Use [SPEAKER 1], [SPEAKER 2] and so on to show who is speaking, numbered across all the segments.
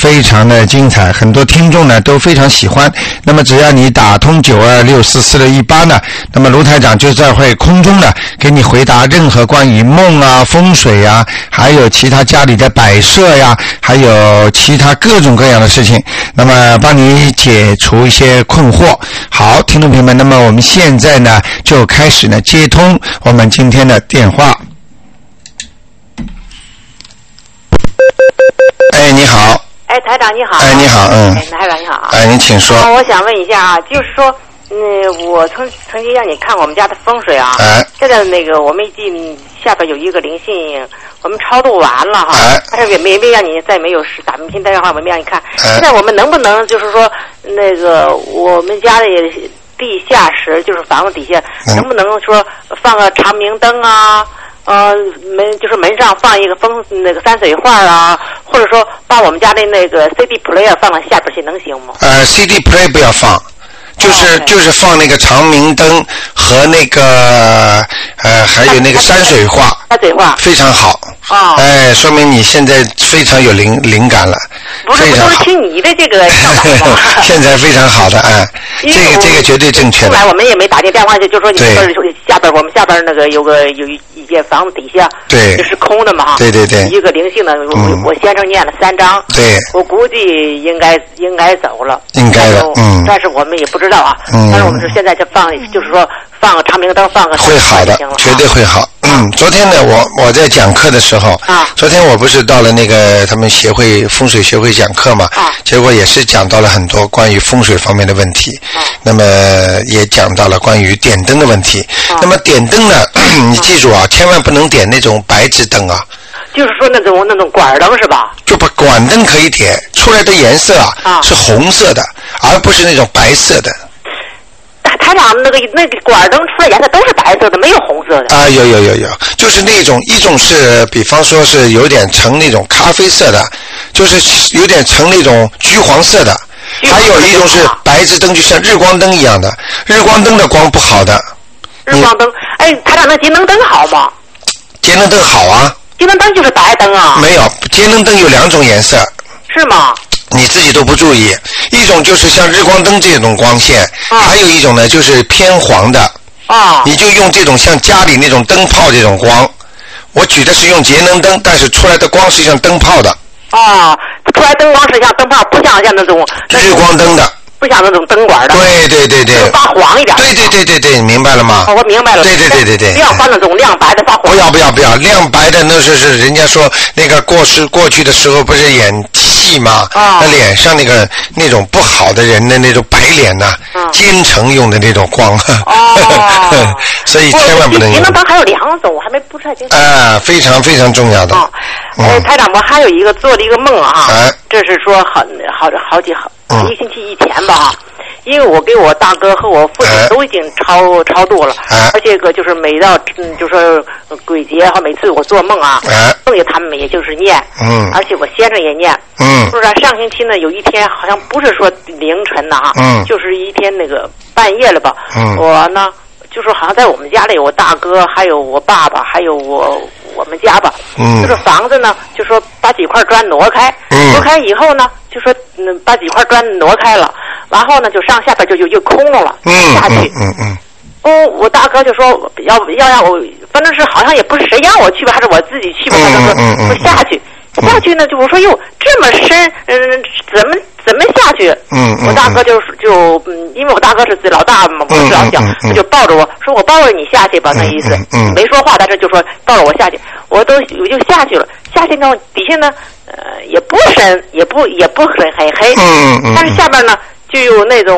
[SPEAKER 1] 非常的精彩，很多听众呢都非常喜欢。那么只要你打通九二六四四六一八呢，那么卢台长就在会空中呢给你回答任何关于梦啊、风水啊，还有其他家里的摆设呀，还有其他各种各样的事情，那么帮你解除一些困惑。好，听众朋友们，那么我们现在呢就开始呢接通我们今天的电话。哎，你好。
[SPEAKER 2] 哎，台长你好。
[SPEAKER 1] 哎，你好，嗯。
[SPEAKER 2] 哎，台长你好。
[SPEAKER 1] 哎，您请说。
[SPEAKER 2] 啊，我想问一下啊，就是说，嗯，我曾曾经让你看过我们家的风水啊。
[SPEAKER 1] 哎。
[SPEAKER 2] 现在那个我们进下边有一个灵性，我们超度完了哈。
[SPEAKER 1] 哎。
[SPEAKER 2] 但是也没没让你再没有打明天电话，我没让你看。哎。现在我们能不能就是说，那个我们家的地下室，就是房子底下，能不能说放个长明灯啊？呃，门就是门上放一个风那个山水画啊，或者说把我们家的那个 CD player 放到下边去，能行吗？
[SPEAKER 1] 呃，CD player 不要放，就是就是放那个长明灯和那个呃还有那个山水画，
[SPEAKER 2] 山水画
[SPEAKER 1] 非常好。
[SPEAKER 2] 啊，
[SPEAKER 1] 哎，说明你现在非常有灵灵感了，
[SPEAKER 2] 不是，都是听你的这个
[SPEAKER 1] 现在非常好的，哎，这个这个绝对正确。
[SPEAKER 2] 后来我们也没打进电话，去就说你说下边我们下边那个有个有一一间房子底下，
[SPEAKER 1] 对，
[SPEAKER 2] 这是空的嘛，
[SPEAKER 1] 对对对，
[SPEAKER 2] 一个灵性的，我我先生念了三张，
[SPEAKER 1] 对，
[SPEAKER 2] 我估计应该应该走了，
[SPEAKER 1] 应该的，嗯，
[SPEAKER 2] 但是我们也不知道啊，嗯，但是我们是现在就放，就是说放个长明灯，放个
[SPEAKER 1] 会好的，绝对会好。嗯，昨天呢，我我在讲课的时候，
[SPEAKER 2] 啊，
[SPEAKER 1] 昨天我不是到了那个他们协会风水协会讲课嘛，
[SPEAKER 2] 啊，
[SPEAKER 1] 结果也是讲到了很多关于风水方面的问题，
[SPEAKER 2] 啊，
[SPEAKER 1] 那么也讲到了关于点灯的问题，那么点灯呢，你记住啊，千万不能点那种白炽灯啊，
[SPEAKER 2] 就是说那种那种管灯是吧？
[SPEAKER 1] 就把管灯可以点出来的颜色啊，是红色的，而不是那种白色的。
[SPEAKER 2] 台长，那个那个管灯出来颜色都是白色的，没有红色的。
[SPEAKER 1] 啊，有有有有，就是那种一种是，比方说是有点呈那种咖啡色的，就是有点呈那种橘黄色的。还有一种是白炽灯，就像日光灯一样的，日光灯的光不好的。
[SPEAKER 2] 日光灯，哎，台长，那节能灯好吗？
[SPEAKER 1] 节能灯好啊。
[SPEAKER 2] 节能灯就是白灯啊。
[SPEAKER 1] 没有，节能灯有两种颜色。
[SPEAKER 2] 是吗？
[SPEAKER 1] 你自己都不注意，一种就是像日光灯这种光线，还有一种呢就是偏黄的。
[SPEAKER 2] 啊。
[SPEAKER 1] 你就用这种像家里那种灯泡这种光，我举的是用节能灯，但是出来的光是像灯泡的。
[SPEAKER 2] 啊，出来灯光是像灯泡，不像像那种。
[SPEAKER 1] 日光灯的。
[SPEAKER 2] 不像那种灯管的。
[SPEAKER 1] 对对对对。
[SPEAKER 2] 发黄一点。
[SPEAKER 1] 对对对对对，明白了吗？
[SPEAKER 2] 我明白了。
[SPEAKER 1] 对对对对对。
[SPEAKER 2] 不要发那种亮白的发黄。
[SPEAKER 1] 不要不要不要，亮白的那是是人家说那个过世过去的时候不是演戏吗？
[SPEAKER 2] 啊。
[SPEAKER 1] 那脸上那个那种不好的人的那种白脸呐，奸臣用的那种光。
[SPEAKER 2] 哦。
[SPEAKER 1] 所以千万不能。
[SPEAKER 2] 您能灯还有两种，我还没不太清楚。
[SPEAKER 1] 啊，非常非常重要的。
[SPEAKER 2] 哦。哎，台长，我还有一个做了一个梦啊。
[SPEAKER 1] 哎。
[SPEAKER 2] 这是说很好好几好一星期以前吧。因为我给我大哥和我父亲都已经超超度了，而且个就是每到嗯，就说鬼节和每次我做梦啊，梦见他们也就是念，
[SPEAKER 1] 嗯，
[SPEAKER 2] 而且我先生也念，
[SPEAKER 1] 嗯，
[SPEAKER 2] 就是上星期呢有一天好像不是说凌晨的啊，
[SPEAKER 1] 嗯，
[SPEAKER 2] 就是一天那个半夜了吧，
[SPEAKER 1] 嗯，
[SPEAKER 2] 我呢就是好像在我们家里，我大哥还有我爸爸还有我我们家吧，
[SPEAKER 1] 嗯，
[SPEAKER 2] 就是房子呢就说把几块砖挪开，
[SPEAKER 1] 嗯，
[SPEAKER 2] 挪开以后呢就说嗯把几块砖挪开了。然后呢，就上下边就就就空了，下去。
[SPEAKER 1] 嗯嗯。
[SPEAKER 2] 哦，我大哥就说要要让我，反正是好像也不是谁让我去吧，还是我自己去吧。他就说说下去，下去呢就我说哟这么深，嗯，怎么怎么下去？
[SPEAKER 1] 嗯
[SPEAKER 2] 我大哥就就嗯，因为我大哥是老大嘛，我是老小，他就抱着我说我抱着你下去吧，那意思。
[SPEAKER 1] 嗯。
[SPEAKER 2] 没说话，但是就说抱着我下去，我都我就下去了。下去呢，底下呢，呃，也不深，也不也不很很黑。
[SPEAKER 1] 嗯嗯。
[SPEAKER 2] 但是下边呢。就有那种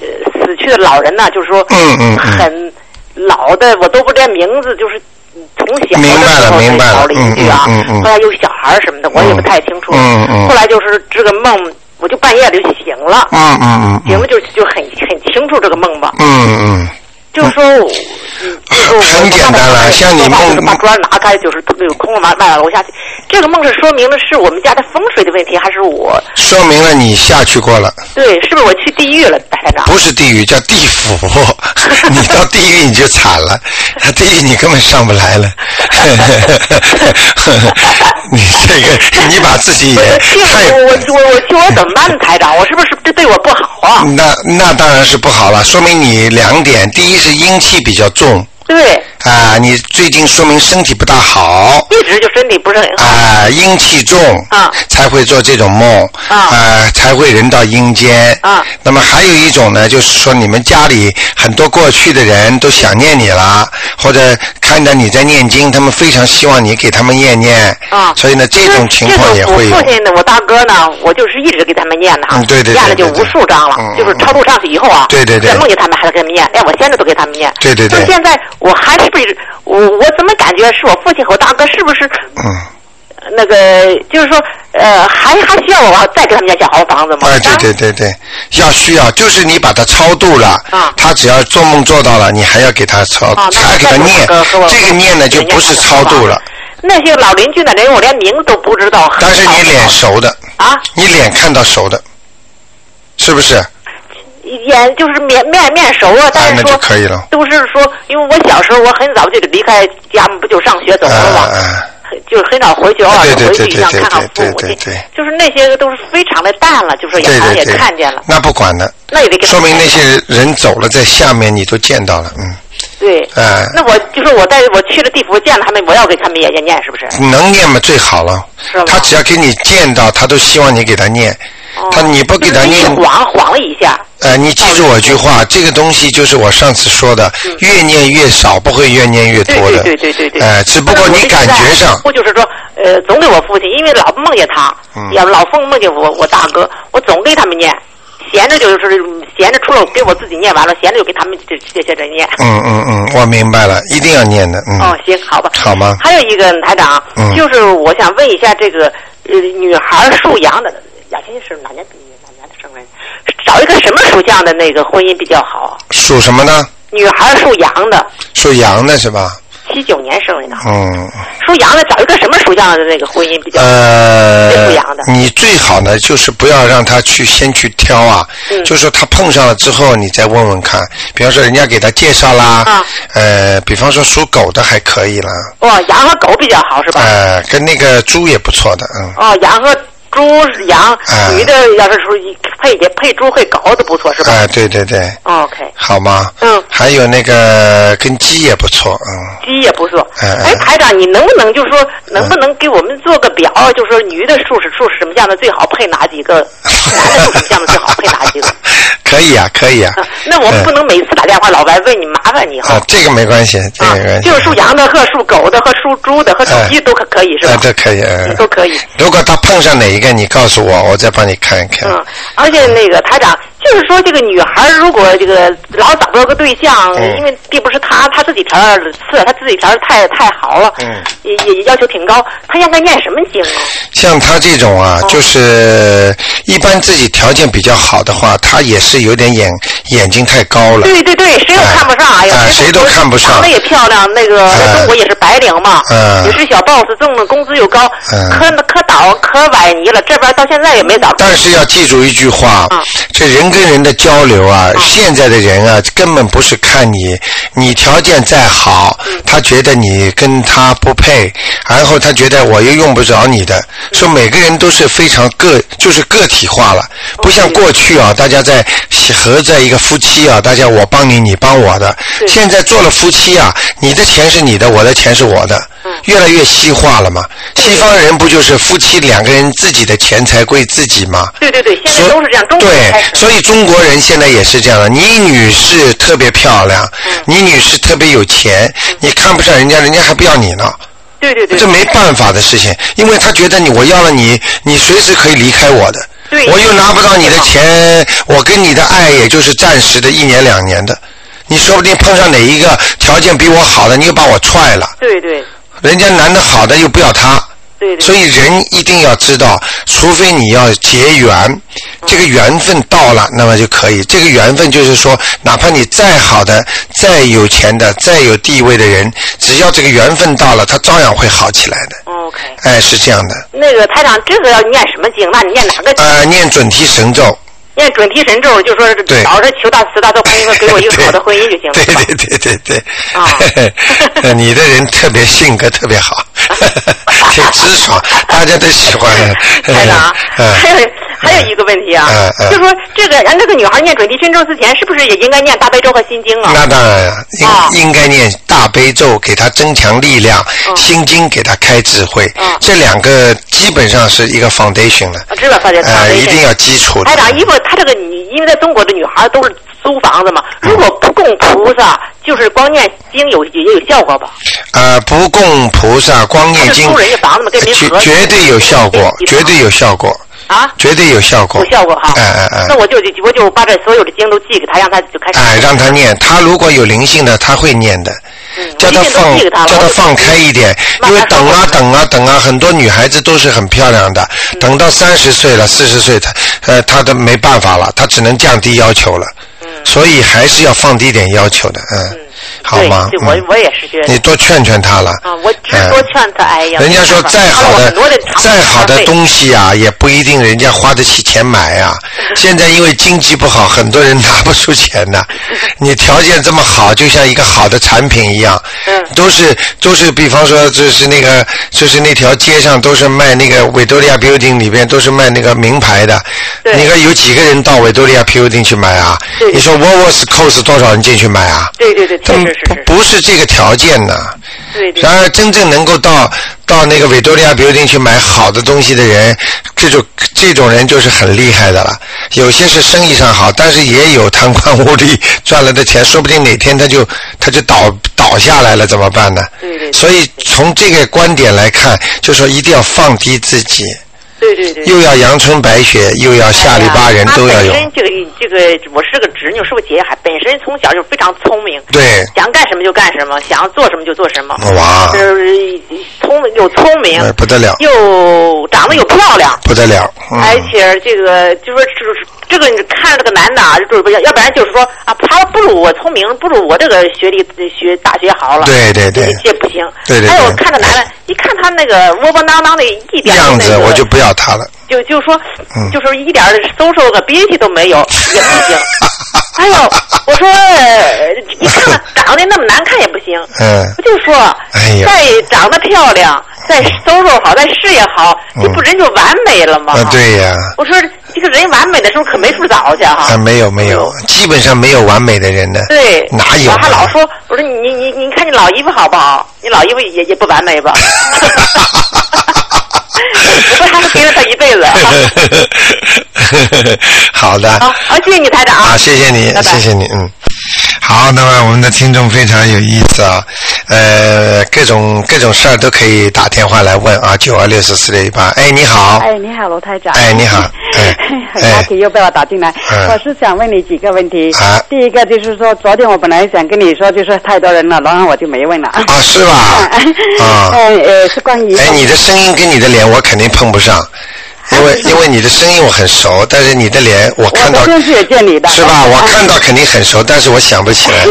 [SPEAKER 2] 呃死去的老人呢，就是说嗯嗯很老的，我都不知道名字，就是从小的时候才搞邻居啊，后来有小孩什么的，我也不太清楚。后来就是这个梦，我就半夜就醒了，
[SPEAKER 1] 嗯嗯嗯，
[SPEAKER 2] 醒了就就很很清楚这个梦吧。
[SPEAKER 1] 嗯嗯，
[SPEAKER 2] 就是说，
[SPEAKER 1] 很简单了，像你梦
[SPEAKER 2] 把砖拿开，就是那个空了嘛，卖了楼下去。这个梦是说明了是我们家的风水的问题，还是我？
[SPEAKER 1] 说明了你下去过了。
[SPEAKER 2] 对，是不是我去地狱了，台长？
[SPEAKER 1] 不是地狱，叫地府。你到地狱你就惨了，地狱你根本上不来了。你这个，你把自己也
[SPEAKER 2] 太……我我我我去我怎么办，台长？我是不是这对我不好啊？
[SPEAKER 1] 那那当然是不好了，说明你两点：第一是阴气比较重。
[SPEAKER 2] 对。
[SPEAKER 1] 啊，你最近说明身体不大好。
[SPEAKER 2] 一直就身体不是很好。
[SPEAKER 1] 啊，阴气重。
[SPEAKER 2] 啊。
[SPEAKER 1] 才会做这种梦。啊。啊，才会人到阴间。
[SPEAKER 2] 啊。
[SPEAKER 1] 那么还有一种呢，就是说你们家里很多过去的人都想念你了，或者看到你在念经，他们非常希望你给他们念念。
[SPEAKER 2] 啊。
[SPEAKER 1] 所以呢，这种情况也会有。
[SPEAKER 2] 我父亲呢，我大哥呢，我就是一直给他们念的
[SPEAKER 1] 啊。嗯，对对对。
[SPEAKER 2] 念了就无数张了，就是超度上去以后啊。
[SPEAKER 1] 对对对。
[SPEAKER 2] 在梦见他们还是给他们念，哎，我现在都给他们念。
[SPEAKER 1] 对对对。
[SPEAKER 2] 就现在我还是不我。我怎么感觉是我父亲和我大哥是不是？
[SPEAKER 1] 嗯。
[SPEAKER 2] 那个就是说，呃，还还需要我再给他们家建好房子吗？
[SPEAKER 1] 哎，对对对对，要需要，就是你把他超度了，
[SPEAKER 2] 啊，
[SPEAKER 1] 他只要做梦做到了，你还要给他超，还给他念，这个念呢就不是超度了。
[SPEAKER 2] 那些老邻居的人，我连名字都不知道。
[SPEAKER 1] 但是你脸熟的
[SPEAKER 2] 啊，
[SPEAKER 1] 你脸看到熟的，是不是？
[SPEAKER 2] 眼就是面面面熟啊，但是说都是说，因为我小时候我很早就离开家，不就上学走了嘛，就是很早回去偶尔回去一趟看看父母亲，就是那些都是非常的淡了，就是眼上也看见了。
[SPEAKER 1] 那不管了，
[SPEAKER 2] 那也得
[SPEAKER 1] 说明那些人走了，在下面你都见到了，嗯。
[SPEAKER 2] 对。
[SPEAKER 1] 哎。
[SPEAKER 2] 那我就说我在我去了地府见了他们，我要给他们也念念，是不是？
[SPEAKER 1] 能念嘛最好了。
[SPEAKER 2] 是
[SPEAKER 1] 他只要给你见到，他都希望你给他念。他你不给他念，
[SPEAKER 2] 晃晃了一下。
[SPEAKER 1] 呃，你记住我一句话，这个东西就是我上次说的，越念越少，不会越念越多的。
[SPEAKER 2] 对对对对对。
[SPEAKER 1] 哎，只不过你感觉上。
[SPEAKER 2] 我就是说，呃，总给我父亲，因为老梦见他，要老凤梦见我我大哥，我总给他们念，闲着就是闲着，除了给我自己念完了，闲着就给他们这这些人念。
[SPEAKER 1] 嗯嗯嗯，我明白了，一定要念的。嗯。
[SPEAKER 2] 哦，行，好吧。
[SPEAKER 1] 好吗？
[SPEAKER 2] 还有一个台长，就是我想问一下这个呃女孩属羊的。雅琴是哪年哪年的生人？找一个什么属相的那个婚姻比较好？
[SPEAKER 1] 属什么呢？
[SPEAKER 2] 女孩属羊的。
[SPEAKER 1] 属羊的是吧？
[SPEAKER 2] 七九年生人的。
[SPEAKER 1] 嗯。
[SPEAKER 2] 属羊的找一个什么属相的那个婚姻比较？
[SPEAKER 1] 呃。
[SPEAKER 2] 属羊的。
[SPEAKER 1] 你最好呢，就是不要让他去先去挑啊。
[SPEAKER 2] 嗯。
[SPEAKER 1] 就是说他碰上了之后，你再问问看。比方说人家给他介绍啦。
[SPEAKER 2] 啊。
[SPEAKER 1] 呃，比方说属狗的还可以了。
[SPEAKER 2] 哦，羊和狗比较好是吧？
[SPEAKER 1] 呃，跟那个猪也不错的，嗯。
[SPEAKER 2] 哦，羊和。猪、羊，女的要是说配配猪会搞的不错，是吧？
[SPEAKER 1] 哎，对对对。
[SPEAKER 2] OK。
[SPEAKER 1] 好吗？
[SPEAKER 2] 嗯。
[SPEAKER 1] 还有那个跟鸡也不错，嗯。
[SPEAKER 2] 鸡也不错。
[SPEAKER 1] 哎
[SPEAKER 2] 哎。台长，你能不能就是说，能不能给我们做个表？就是说，女的数是属什么样的最好配哪几个？男的属什么样的最好配哪几个？
[SPEAKER 1] 可以啊，可以啊。
[SPEAKER 2] 那我们不能每次打电话老白问你，麻烦你哈。
[SPEAKER 1] 啊，这个没关系，这个没关
[SPEAKER 2] 系。就是属羊的和属狗的和属猪的和属鸡都可可以是吧？
[SPEAKER 1] 这可以，
[SPEAKER 2] 都可以。
[SPEAKER 1] 如果他碰上哪一个，你告诉我，我再帮你看一看。
[SPEAKER 2] 嗯，而且那个台长。就是说，这个女孩如果这个老找不到个对象，因为并不是她她自己条件次，她自己条件太太好了，嗯也也要求挺高。她应该念什么经啊？
[SPEAKER 1] 像她这种啊，就是一般自己条件比较好的话，她也是有点眼眼睛太高了。
[SPEAKER 2] 对对对，谁都看不上，哎呀，
[SPEAKER 1] 谁都看不上。
[SPEAKER 2] 长得也漂亮，那个在中国也是白领嘛，也是小 boss，挣的工资又高，可可倒可崴泥了，这边到现在也没倒。
[SPEAKER 1] 但是要记住一句话，这人。跟人的交流啊，现在的人啊，根本不是看你，你条件再好，他觉得你跟他不配，然后他觉得我又用不着你的，说每个人都是非常个，就是个体化了，不像过去啊，大家在合在一个夫妻啊，大家我帮你，你帮我的，现在做了夫妻啊，你的钱是你的，我的钱是我的，越来越西化了嘛。西方人不就是夫妻两个人自己的钱财归自己吗？
[SPEAKER 2] 对对对，现在都是这样，
[SPEAKER 1] 对，所以。中国人现在也是这样的，你女士特别漂亮，你女士特别有钱，你看不上人家，人家还不要你呢。
[SPEAKER 2] 对对对，
[SPEAKER 1] 这没办法的事情，因为他觉得你我要了你，你随时可以离开我的。我又拿不到你的钱，我跟你的爱也就是暂时的，一年两年的。你说不定碰上哪一个条件比我好的，你又把我踹了。
[SPEAKER 2] 对对。
[SPEAKER 1] 人家男的好的又不要他。
[SPEAKER 2] 对。
[SPEAKER 1] 所以人一定要知道，除非你要结缘，这个缘分到了，那么就可以。这个缘分就是说，哪怕你再好的、再有钱的、再有地位的人，只要这个缘分到了，他照样会好起来的。
[SPEAKER 2] OK。
[SPEAKER 1] 哎，是这样的。
[SPEAKER 2] 那个台长，这个要念什么经？那你念哪个？
[SPEAKER 1] 呃，念准提神咒。
[SPEAKER 2] 念准提神咒，就说老是求大慈大悲观音，给我一个好的婚姻就行了。
[SPEAKER 1] 对对对对对。啊。你的人特别性格特别好，挺直爽，大家都喜欢。
[SPEAKER 2] 台长，还有还有一个问题啊，就说这个让这个女孩念准提神咒之前，是不是也应该念大悲咒和心经啊？
[SPEAKER 1] 那当然了，应应该念大悲咒，给她增强力量；心经给她开智慧。这两个基本上是一个 foundation 了。
[SPEAKER 2] 知道
[SPEAKER 1] 呃，一定要基础。
[SPEAKER 2] 台长，因为。她这个女，因为在中国的女孩都是租房子嘛，如果不供菩萨，就是光念经有也有效果吧？
[SPEAKER 1] 呃，不供菩萨，光念经，
[SPEAKER 2] 人家房子嘛，跟
[SPEAKER 1] 绝绝对有效果，绝对有效果
[SPEAKER 2] 啊，
[SPEAKER 1] 绝对有效果，
[SPEAKER 2] 有效果哈。
[SPEAKER 1] 哎哎哎，
[SPEAKER 2] 那我就我就把这所有的经都寄给他，让他就开始。
[SPEAKER 1] 哎，让他念，他如果有灵性的，他会念的。叫他放，叫他放开一点，因为等啊等啊等啊，很多女孩子都是很漂亮的，等到三十岁了、四十岁，她呃，她都没办法了，她只能降低要求了，所以还是要放低点要求的，嗯。好吗？
[SPEAKER 2] 我我也是觉得
[SPEAKER 1] 你多劝劝他了。
[SPEAKER 2] 啊，我只多劝他。哎呀，
[SPEAKER 1] 人家说再好的再好的东西啊，也不一定人家花得起钱买啊。现在因为经济不好，很多人拿不出钱呢。你条件这么好，就像一个好的产品一样。
[SPEAKER 2] 嗯。
[SPEAKER 1] 都是都是，比方说，就是那个，就是那条街上都是卖那个维多利亚 building 里边都是卖那个名牌的。
[SPEAKER 2] 对。
[SPEAKER 1] 你看有几个人到维多利亚 building 去买啊？
[SPEAKER 2] 对。
[SPEAKER 1] 你说沃沃斯 cos 多少人进去买啊？
[SPEAKER 2] 对对对。
[SPEAKER 1] 不不是这个条件呢。
[SPEAKER 2] 对对。
[SPEAKER 1] 然而，真正能够到到那个维多利亚 building 去买好的东西的人，这种这种人就是很厉害的了。有些是生意上好，但是也有贪官污吏赚了的钱，说不定哪天他就他就倒倒下来了，怎么办呢？
[SPEAKER 2] 对对。
[SPEAKER 1] 所以从这个观点来看，就说一定要放低自己。
[SPEAKER 2] 对对对，
[SPEAKER 1] 又要阳春白雪，又要下里巴人，都要有。
[SPEAKER 2] 本身这个这个，我是个侄女，是个姐姐，还本身从小就非常聪明。
[SPEAKER 1] 对。
[SPEAKER 2] 想干什么就干什么，想做什么就做什么。
[SPEAKER 1] 哇。
[SPEAKER 2] 是聪又聪明。
[SPEAKER 1] 不得了。
[SPEAKER 2] 又长得又漂亮。
[SPEAKER 1] 不得了。
[SPEAKER 2] 而且这个就说是这个，你看这个男的啊，就是不要要不然就是说啊，他不如我聪明，不如我这个学历学大学好了。
[SPEAKER 1] 对对对。
[SPEAKER 2] 这不行。
[SPEAKER 1] 对对。
[SPEAKER 2] 还有看这男的，一看他那个窝窝囊囊的一点
[SPEAKER 1] 样子，我就不要。他了，
[SPEAKER 2] 就就说，就是一点搜索个脾气都没有，也不行。哎呦，我说，你看看 长得那么难看也不行。
[SPEAKER 1] 嗯，
[SPEAKER 2] 我就说，
[SPEAKER 1] 哎呀，
[SPEAKER 2] 再长得漂亮，再收入好，再事业好，这不人就完美了吗？
[SPEAKER 1] 对呀。
[SPEAKER 2] 我说，这个人完美的时候可没处找去哈。
[SPEAKER 1] 啊没有没有，基本上没有完美的人的。
[SPEAKER 2] 对。
[SPEAKER 1] 哪有？
[SPEAKER 2] 我还老说，我说你你你看你老姨夫好不好？你老姨夫也也不完美吧？我还是陪了他一辈子。
[SPEAKER 1] 好的。
[SPEAKER 2] 好，好，谢谢你，台长。
[SPEAKER 1] 啊，谢谢你，谢谢你，嗯。好，那么我们的听众非常有意思啊，呃，各种各种事儿都可以打电话来问啊，九二六四四六一八。哎，你好。
[SPEAKER 3] 哎，你好，罗台长。
[SPEAKER 1] 哎，你好。哎。
[SPEAKER 3] 很高兴又被我打进来。嗯。我是想问你几个问题。
[SPEAKER 1] 啊。
[SPEAKER 3] 第一个就是说，昨天我本来想跟你说，就是太多人了，然后我就没问了。啊，
[SPEAKER 1] 是吧？啊。
[SPEAKER 3] 嗯呃，是关于。
[SPEAKER 1] 哎，你的声音跟你的脸，我肯定碰不上。因为 因为你的声音我很熟，但是你的脸我看到
[SPEAKER 3] 电视也见你的，
[SPEAKER 1] 是吧？我看到肯定很熟，但是我想不起来。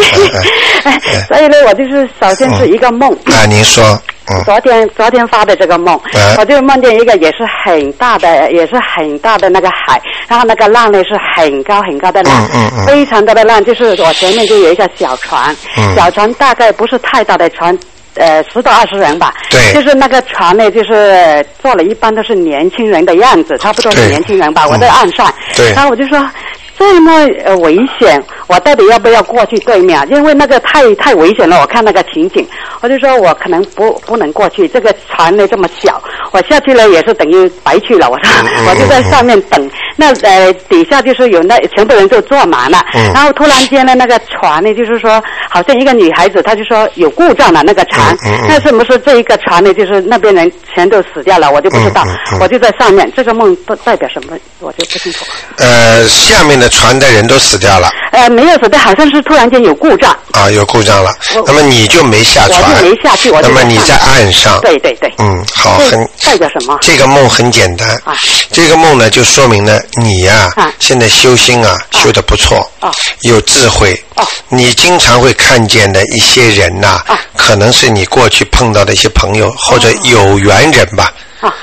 [SPEAKER 3] 所以呢，我就是首先是一个梦。
[SPEAKER 1] 啊，您说。
[SPEAKER 3] 昨天昨天发的这个梦，我就梦见一个也是很大的，也是很大的那个海，然后那个浪呢是很高很高的浪，嗯非常大的浪，就是我前面就有一个小船，小船大概不是太大的船。呃，十到二十人吧，
[SPEAKER 1] 对，
[SPEAKER 3] 就是那个船呢，就是坐了一般都是年轻人的样子，差不多是年轻人吧。我在岸上，
[SPEAKER 1] 对，
[SPEAKER 3] 然后我就说。这么呃危险，我到底要不要过去对面？因为那个太太危险了，我看那个情景，我就说我可能不不能过去。这个船呢这么小，我下去了也是等于白去了。我说我就在上面等，那呃底下就是有那全部人就坐满了。然后突然间呢，那个船呢就是说好像一个女孩子，她就说有故障了那个船。那是不是这一个船呢？就是那边人全都死掉了？我就不知道。我就在上面，这个梦不代表什么，我就不清楚。
[SPEAKER 1] 呃，下面的。船的人都死掉了。
[SPEAKER 3] 呃，没有死的，好像是突然间有故障。
[SPEAKER 1] 啊，有故障了。那么你就没下船。
[SPEAKER 3] 我就没下去，我
[SPEAKER 1] 那么你在岸上。
[SPEAKER 3] 对对对。
[SPEAKER 1] 嗯，好，很
[SPEAKER 3] 代表什么？
[SPEAKER 1] 这个梦很简单。啊。这个梦呢，就说明呢，你呀，现在修心啊，修的不错。啊。有智慧。哦。你经常会看见的一些人呐，可能是你过去碰到的一些朋友或者有缘人吧。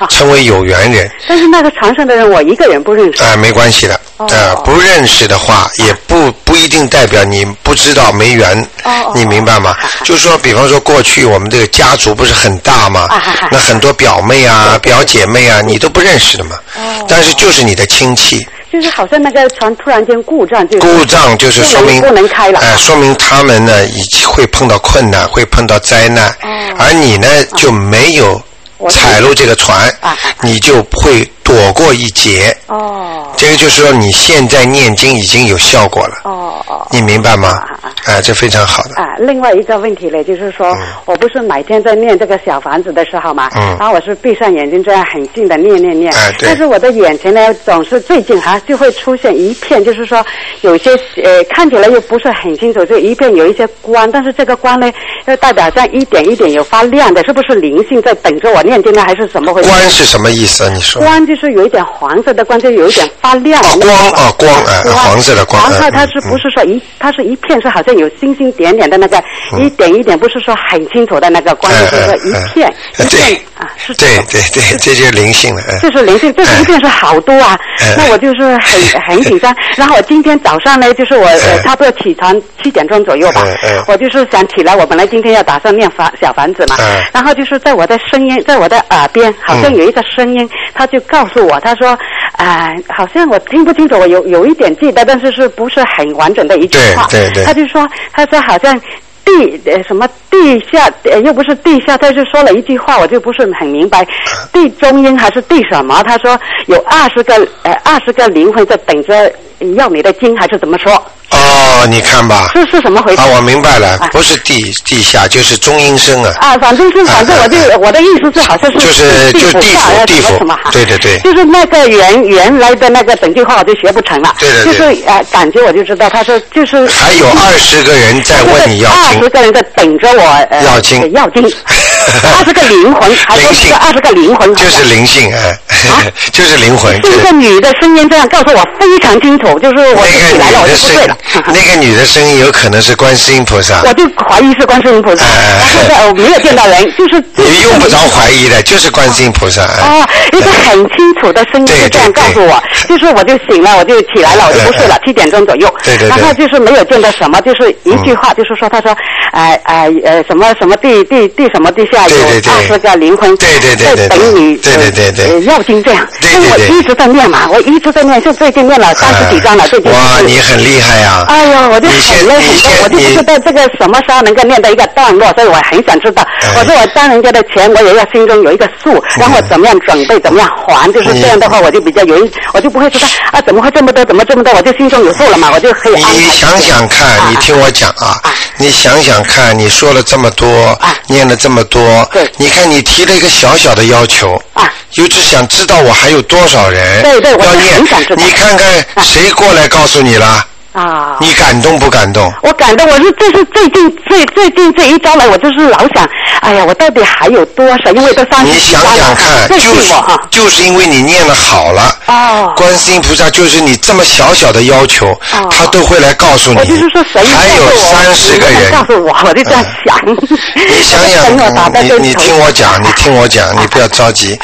[SPEAKER 1] 称为有缘人，
[SPEAKER 3] 但是那个船上的人我一个人不认识。
[SPEAKER 1] 啊，没关系的，啊，不认识的话也不不一定代表你不知道没缘，哦你明白吗？就是说，比方说过去我们这个家族不是很大吗？那很多表妹啊、表姐妹啊，你都不认识的嘛。哦但是就是你的亲戚。
[SPEAKER 3] 就是好像那个船突然间故障，就
[SPEAKER 1] 故障就是说明
[SPEAKER 3] 不能开了。
[SPEAKER 1] 哎，说明他们呢，已经会碰到困难，会碰到灾难，而你呢就没有。踩入这个船，你就会躲过一劫。哦，这个就是说你现在念经已经有效果了。哦哦，你明白吗？啊，这非常好的。
[SPEAKER 3] 啊，另外一个问题呢，就是说我不是每天在念这个小房子的时候嘛，然后我是闭上眼睛这样很静的念念念，但是我的眼前呢总是最近哈就会出现一片，就是说有些呃看起来又不是很清楚，就一片有一些光，但是这个光呢又代表在一点一点有发亮的，是不是灵性在等着我念经呢，还是怎么回事？
[SPEAKER 1] 光是什么意思啊？你说？
[SPEAKER 3] 光就是有一点黄色的光，就有一点发亮。
[SPEAKER 1] 光啊光啊，黄色的光。
[SPEAKER 3] 黄色它是不是说一它是一片是好像有星星点。点的那个一点一点，不是说很清楚的那个光，就是说一片一片啊，是
[SPEAKER 1] 对对对，这就是灵性了。
[SPEAKER 3] 这是灵性，这一片是好多啊。那我就是很 很紧张。然后我今天早上呢，就是我差不多起床七点钟左右吧，我就是想起来，我本来今天要打算念房小房子嘛，然后就是在我的声音，在我的耳边，好像有一个声音，他就告诉我，他说啊，好像我听不清楚，我有有一点记得，但是是不是很完整的一句话？
[SPEAKER 1] 对对对，
[SPEAKER 3] 他就说，他说好像。地呃什么地下呃又不是地下，他就说了一句话，我就不是很明白，地中阴还是地什么？他说有二十个呃二十个灵魂在等着要你的经，还是怎么说？
[SPEAKER 1] 哦，你看吧，
[SPEAKER 3] 是是什么回事？
[SPEAKER 1] 啊，我明白了，不是地地下，就是中阴身啊。
[SPEAKER 3] 啊，反正是反正我就我的意思是，好像是
[SPEAKER 1] 就是就地府地府
[SPEAKER 3] 什么
[SPEAKER 1] 对对对，
[SPEAKER 3] 就是那个原原来的那个整句话我就学不成了。
[SPEAKER 1] 对
[SPEAKER 3] 对对，就是呃感觉我就知道，他说就是
[SPEAKER 1] 还有二十个人在问你要
[SPEAKER 3] 经，二十个人在等着我呃
[SPEAKER 1] 要经
[SPEAKER 3] 要经，二十个灵魂，还说是二十个灵魂，
[SPEAKER 1] 就是灵性哎，就是灵魂。
[SPEAKER 3] 这个女的声音这样告诉我非常清楚，就是我起来了我就不对了。
[SPEAKER 1] 那个女的声音有可能是观世音菩萨，
[SPEAKER 3] 我就怀疑是观世音菩萨。现在我没有见到人，就是
[SPEAKER 1] 你用不着怀疑的，就是观世音菩萨。
[SPEAKER 3] 哦，一个很清楚的声音就这样告诉我，就是我就醒了，我就起来了，我就不睡了，七点钟左右。
[SPEAKER 1] 对对对。
[SPEAKER 3] 然后就是没有见到什么，就是一句话，就是说他说，哎哎呃什么什么地地地什么地下有二十个灵魂
[SPEAKER 1] 在
[SPEAKER 3] 等你，
[SPEAKER 1] 对对对对，
[SPEAKER 3] 要经这样。
[SPEAKER 1] 对对
[SPEAKER 3] 对。我一直在念嘛，我一直在念，就最近念了三十几章了，最近。
[SPEAKER 1] 哇，你很厉害呀！
[SPEAKER 3] 哎呀，我就很累很累，我就不知道这个什么时候能够念到一个段落，所以我很想知道。我说我当人家的钱，我也要心中有一个数，然后怎么样准备，怎么样还，就是这样的话，我就比较有，我就不会知道啊，怎么会这么多，怎么这么多，我就心中有数了嘛，我就可以安排。
[SPEAKER 1] 你想想看，你听我讲啊，你想想看，你说了这么多，念了这么多，你看你提了一个小小的要求，就是想知道我还有多少人要念，你看看谁过来告诉你了。啊！你感动不感动？
[SPEAKER 3] 我感动，我是这是最近最最近这一招来，我就是老想，哎呀，我到底还有多少？因为这三
[SPEAKER 1] 你想想看，就是就是因为你念的好了，哦，观世音菩萨就是你这么小小的要求，他都会来告诉你。
[SPEAKER 3] 我就是说，谁
[SPEAKER 1] 还有三十个人
[SPEAKER 3] 告诉我，我就这样想。
[SPEAKER 1] 你想想，你你听我讲，你听我讲，你不要着急。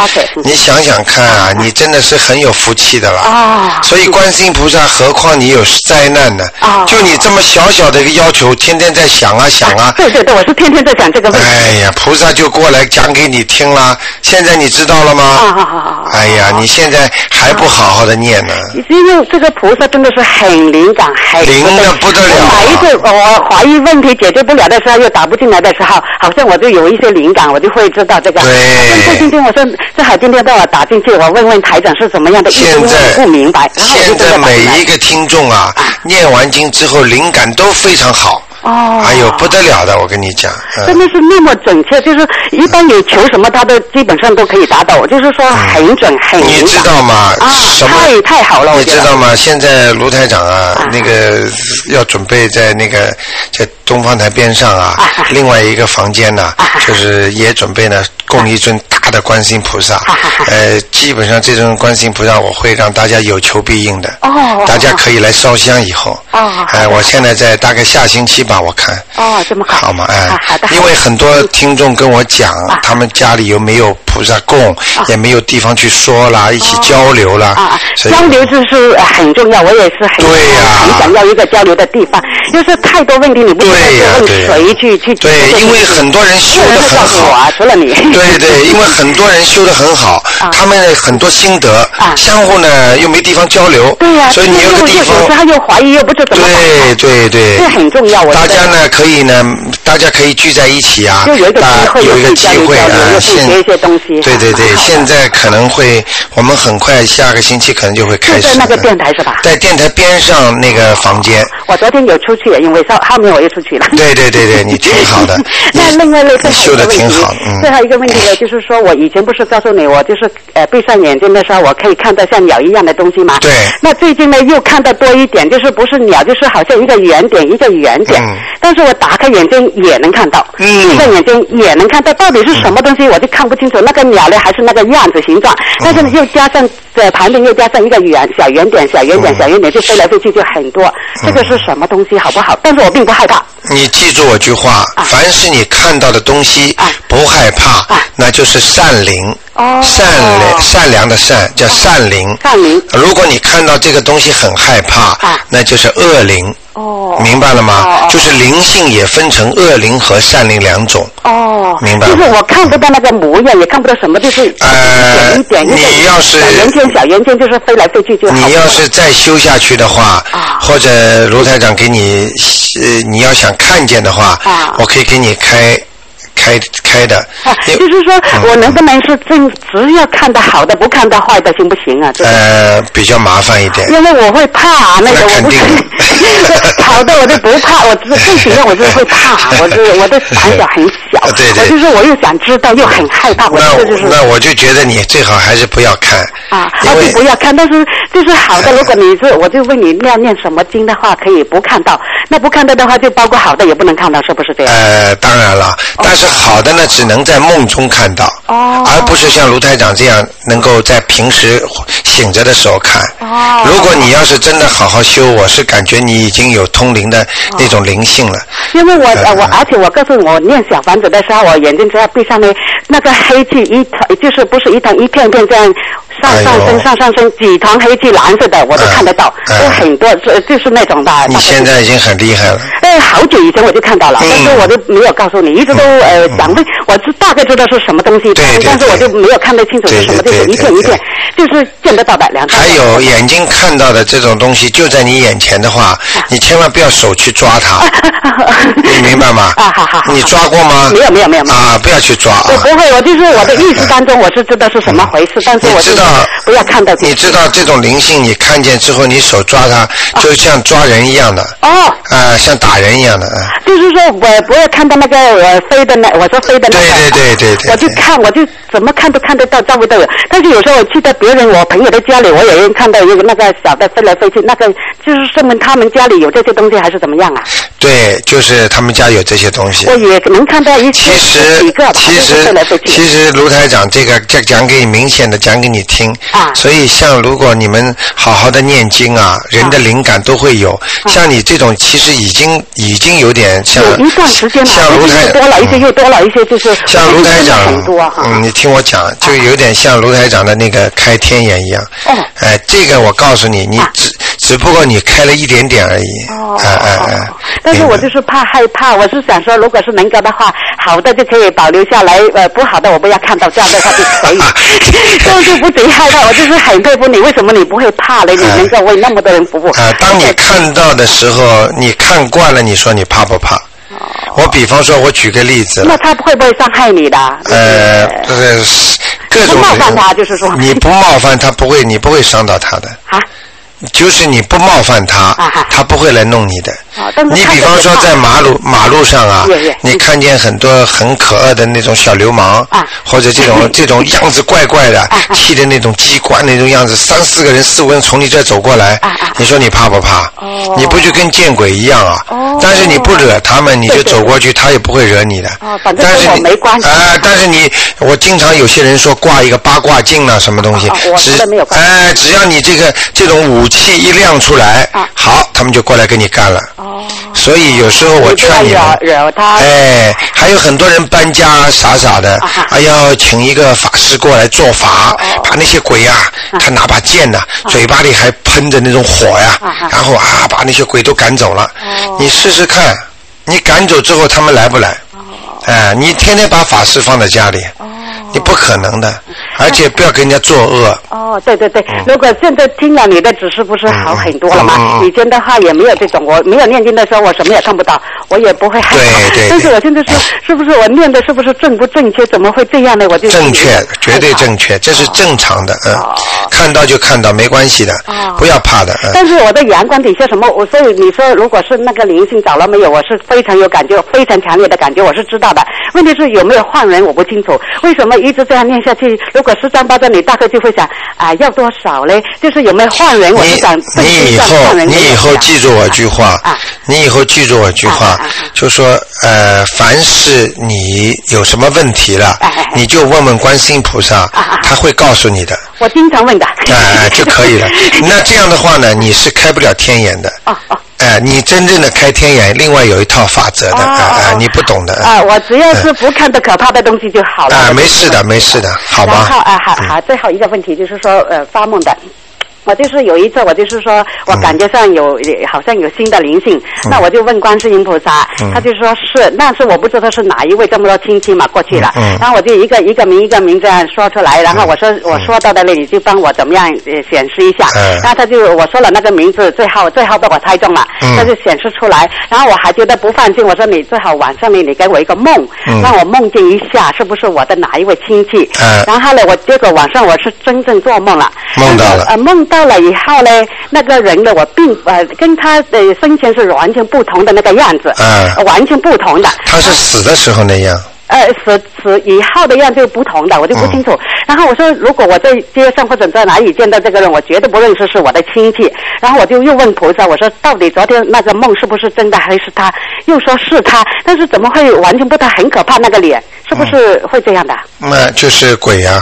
[SPEAKER 1] 你想想看啊，你真的是很有福气的了。啊。所以观世音菩萨，何况你有灾难。啊！就你这么小小的一个要求，天天在想啊想啊。
[SPEAKER 3] 对对对，我是天天在想这个问题。
[SPEAKER 1] 哎呀，菩萨就过来讲给你听了，现在你知道了吗？啊啊啊！哎呀，你现在还不好好的念呢。
[SPEAKER 3] 因为这个菩萨真的是很灵感，很
[SPEAKER 1] 灵的不得了。
[SPEAKER 3] 哪一次我怀疑问题解决不了的时候，又打不进来的时候，好像我就有一些灵感，我就会知道这个。
[SPEAKER 1] 对。
[SPEAKER 3] 像今天我说正好今天帮我打进去，我问问台长是怎么样的，
[SPEAKER 1] 现在
[SPEAKER 3] 不明白。
[SPEAKER 1] 现在每一个听众啊。念完经之后，灵感都非常好。
[SPEAKER 3] 哦。
[SPEAKER 1] 哎呦，不得了的，我跟你讲。
[SPEAKER 3] 真的是那么准确，就是一般你求什么，他都基本上都可以达到，就是说很准很
[SPEAKER 1] 你知道吗？
[SPEAKER 3] 啊，太太好了，
[SPEAKER 1] 你知道吗？现在卢台长啊，那个要准备在那个在东方台边上啊，另外一个房间呢，就是也准备呢供一尊大的观世音菩萨。呃，基本上这尊观世音菩萨，我会让大家有求必应的。
[SPEAKER 3] 哦。
[SPEAKER 1] 大家可以来烧香以后。
[SPEAKER 3] 哦。
[SPEAKER 1] 哎，我现在在大概下星期吧，我看。
[SPEAKER 3] 哦，这么好。
[SPEAKER 1] 好吗？哎。
[SPEAKER 3] 好的。
[SPEAKER 1] 因为很多听众跟我讲，他们家里有没有菩萨供，也没有地方去说啦，一起交流啦。
[SPEAKER 3] 啊，交流就是很重要，我也是很很想要一个交流的地方。就是太多问题，你不知道问谁去去。
[SPEAKER 1] 对，因为很多人修的很好。
[SPEAKER 3] 除了你。
[SPEAKER 1] 对对对，因为很多人修的很好，他们很多心得，相互呢又没地方交流。
[SPEAKER 3] 对呀。
[SPEAKER 1] 所以你有个地方。
[SPEAKER 3] 有时候又怀疑，又不知怎么
[SPEAKER 1] 对对对。
[SPEAKER 3] 这很重要，
[SPEAKER 1] 大家呢可以呢，大家可以聚在一起啊，
[SPEAKER 3] 有一个机会，
[SPEAKER 1] 有一个机会啊，
[SPEAKER 3] 现学一些东西。
[SPEAKER 1] 对对对，现在可能会，我们很快下个星期可能就会开始。
[SPEAKER 3] 在那个电台是吧？
[SPEAKER 1] 在电台边上那个房间。
[SPEAKER 3] 我昨天有出去，因为后后面我又出去了。
[SPEAKER 1] 对对对对，你挺好的。
[SPEAKER 3] 那另外呢，最后一个问题，最后一个问题呢，就是说我以前不是告诉你，我就是呃闭上眼睛的时候，我可以看到像鸟一样的东西吗？
[SPEAKER 1] 对。
[SPEAKER 3] 那最近呢，又看到多一点，就是不是鸟，就是好像一个圆点，一个圆点。嗯。但是我打开眼睛也能看到，闭上眼睛也能看到，到底是什么东西，我就看不清楚。那个鸟呢，还是那个样子形状？但是呢，又加上在旁边又加上一个圆小圆点，小圆点，小圆点，就飞来飞去就很多。这个是什么东西？好不好？但是我并不害怕。
[SPEAKER 1] 你记住我句话：凡是你看到的东西，不害怕，那就是善灵。善良善良的善叫善灵。
[SPEAKER 3] 善灵。
[SPEAKER 1] 如果你看到这个东西很害怕，那就是恶灵。
[SPEAKER 3] 哦。
[SPEAKER 1] 明白了吗？就是灵性也分成恶灵和善灵两种。
[SPEAKER 3] 哦。
[SPEAKER 1] 明白。
[SPEAKER 3] 就是我看不到那个模样，也看不到什么，就是
[SPEAKER 1] 呃，
[SPEAKER 3] 一点一点
[SPEAKER 1] 你要是
[SPEAKER 3] 小圆圈，小圆圈就是飞来飞去就。
[SPEAKER 1] 你要是再修下去的话，或者卢台长给你呃，你要想看见的话，我可以给你开。开开的，
[SPEAKER 3] 就是说我能不能是正只要看到好的，不看到坏的，行不行啊？
[SPEAKER 1] 呃，比较麻烦一点。
[SPEAKER 3] 因为我会怕那个，我不是好 的我都不怕，我最主要我就会怕，我是 我的胆小很小，
[SPEAKER 1] 对对。
[SPEAKER 3] 我就是我又想知道又很害怕，我这就是。
[SPEAKER 1] 那我就觉得你最好还是不要看。
[SPEAKER 3] 啊，那就不要看，但是就是好的。如果你是，我就问你要念什么经的话，可以不看到。那不看到的话，就包括好的也不能看到，是不是这样？
[SPEAKER 1] 呃，当然了，但是。好的呢，只能在梦中看到，哦而不是像卢台长这样能够在平时醒着的时候看。哦如果你要是真的好好修，我是感觉你已经有通灵的那种灵性了。
[SPEAKER 3] 因为我我而且我告诉我念小房子的时候，我眼睛只要闭上呢，那个黑气一团就是不是一团一片片这样上上升上上升几团黑气蓝色的我都看得到，有很多是就是那种的。
[SPEAKER 1] 你现在已经很厉害了。
[SPEAKER 3] 哎，好久以前我就看到了，但是我都没有告诉你，一直都呃。讲问，我知大概知道是什么东西，但是我就没有看得清楚是什么，就是一片一片，就是见得到的两。
[SPEAKER 1] 还有眼睛看到的这种东西就在你眼前的话，你千万不要手去抓它，你明白吗？
[SPEAKER 3] 啊，好好。
[SPEAKER 1] 你抓过吗？
[SPEAKER 3] 没有没有没有。
[SPEAKER 1] 啊，不要去抓。
[SPEAKER 3] 我不会，我就是我的意识当中我是知道是什么回事，但是我
[SPEAKER 1] 知道
[SPEAKER 3] 不要看到。
[SPEAKER 1] 你知道这种灵性，你看见之后，你手抓它，就像抓人一样的。
[SPEAKER 3] 哦。
[SPEAKER 1] 啊，像打人一样的啊。
[SPEAKER 3] 就是说我不要看到那个我飞的那。我说飞的那个，
[SPEAKER 1] 对对对对
[SPEAKER 3] 我就看，我就怎么看都看得到，周围都有。但是有时候我去到别人我朋友的家里，我也能看到一个那个小的飞来飞去，那个就是说明他们家里有这些东西，还是怎么样啊？
[SPEAKER 1] 对，就是他们家有这些东西。
[SPEAKER 3] 我也能看到一
[SPEAKER 1] 其实
[SPEAKER 3] 几个
[SPEAKER 1] 其实其实卢台长这个讲讲给你明显的讲给你听。
[SPEAKER 3] 啊。
[SPEAKER 1] 所以像如果你们好好的念经啊，人的灵感都会有。像你这种其实已经已经有点像。
[SPEAKER 3] 有一段时间了，
[SPEAKER 1] 像卢台
[SPEAKER 3] 多了一些，又多了一些，就是。
[SPEAKER 1] 像卢台长，
[SPEAKER 3] 嗯，
[SPEAKER 1] 你听我讲，就有点像卢台长的那个开天眼一样。
[SPEAKER 3] 哦。
[SPEAKER 1] 哎，这个我告诉你，你只只不过你开了一点点而已。
[SPEAKER 3] 哦。
[SPEAKER 1] 哎哎哎。
[SPEAKER 3] 但是我就是怕害怕，我是想说，如果是能够的话，好的就可以保留下来，呃，不好的我不要看到，这样的话就可以。这就不贼害怕，我就是很佩服你，为什么你不会怕呢？你能够为那么多人服务。
[SPEAKER 1] 啊，当你看到的时候，你看惯了，你说你怕不怕？我比方说，我举个例子。
[SPEAKER 3] 那他会不会伤害你的？
[SPEAKER 1] 呃，就是各种。
[SPEAKER 3] 不冒犯他，就是说。
[SPEAKER 1] 你不冒犯他，不会，你不会伤到他的。
[SPEAKER 3] 啊。
[SPEAKER 1] 就是你不冒犯他，他不会来弄你的。你比方说在马路 马路上啊，你看见很多很可爱的那种小流氓，或者这种 这种样子怪怪的，气的那种机关那种样子，三四个人四五个人从你这走过来，你说你怕不怕？你不就跟见鬼一样啊？但是你不惹他们，你就走过去，他也不会惹你的。
[SPEAKER 3] 但是你没关系。
[SPEAKER 1] 啊，但是你我经常有些人说挂一个八卦镜啊，什么东西？只哎，只要你这个这种武器一亮出来，好，他们就过来跟你干了。哦。所以有时候我劝你们，哎，还有很多人搬家傻傻的，还要请一个法师过来做法，把那些鬼啊，他拿把剑呐，嘴巴里还喷着那种火呀，然后啊，把那些鬼都赶走了。你试试看，你赶走之后他们来不来？哎，你天天把法师放在家里。你不可能的，而且不要跟人家作恶。
[SPEAKER 3] 哦，对对对，如果现在听了你的指示，不是好很多了吗？以前的话也没有这种，我没有念经的时候，我什么也看不到，我也不会害怕。
[SPEAKER 1] 对对。
[SPEAKER 3] 但是我现在是，是不是我念的是不是正不正确？怎么会这样呢？我就
[SPEAKER 1] 正确，绝对正确，这是正常的。嗯，看到就看到，没关系的，不要怕的。
[SPEAKER 3] 但是我的阳光底下什么？我所以你说，如果是那个灵性找了没有？我是非常有感觉，非常强烈的感觉，我是知道的。问题是有没有换人？我不清楚。为什么？一直这样念下去，如果十张八张，你大概就会想啊，要多少嘞？就是有没有换人？我就想，
[SPEAKER 1] 你以后你以后记住我句话，你以后记住我句话，就说呃，凡是你有什么问题了，你就问问观世音菩萨，他会告诉你的。
[SPEAKER 3] 我经常问的。
[SPEAKER 1] 哎，就可以了。那这样的话呢，你是开不了天眼的。哦哦。哎，你真正的开天眼，另外有一套法则的，哎哎，你不懂的。
[SPEAKER 3] 啊，我只要是不看到可怕的东西就好了。
[SPEAKER 1] 啊，没事的，没事的，好吗？
[SPEAKER 3] 好啊，好好，最后一个问题就是说，呃，发梦的。我就是有一次，我就是说我感觉上有好像有新的灵性，那我就问观世音菩萨，他就说是，但是我不知道是哪一位这么多亲戚嘛过去了，然后我就一个一个名一个名这样说出来，然后我说我说到的那里就帮我怎么样显示一下，那他就我说了那个名字最后最后被我猜中了，他就显示出来，然后我还觉得不放心，我说你最好晚上呢你给我一个梦，让我梦见一下是不是我的哪一位亲戚，然后呢我结果晚上我是真正做梦了，
[SPEAKER 1] 梦到了，
[SPEAKER 3] 呃梦。到了以后呢，那个人的我并呃跟他的生前是完全不同的那个样子，嗯，完全不同的。
[SPEAKER 1] 他是死的时候那样。
[SPEAKER 3] 呃，死死以后的样就不同的，我就不清楚。然后我说，如果我在街上或者在哪里见到这个人，我绝对不认识是我的亲戚。然后我就又问菩萨，我说到底昨天那个梦是不是真的还是他？又说是他，但是怎么会完全不他很可怕那个脸？是不是会这样的？
[SPEAKER 1] 那就是鬼呀，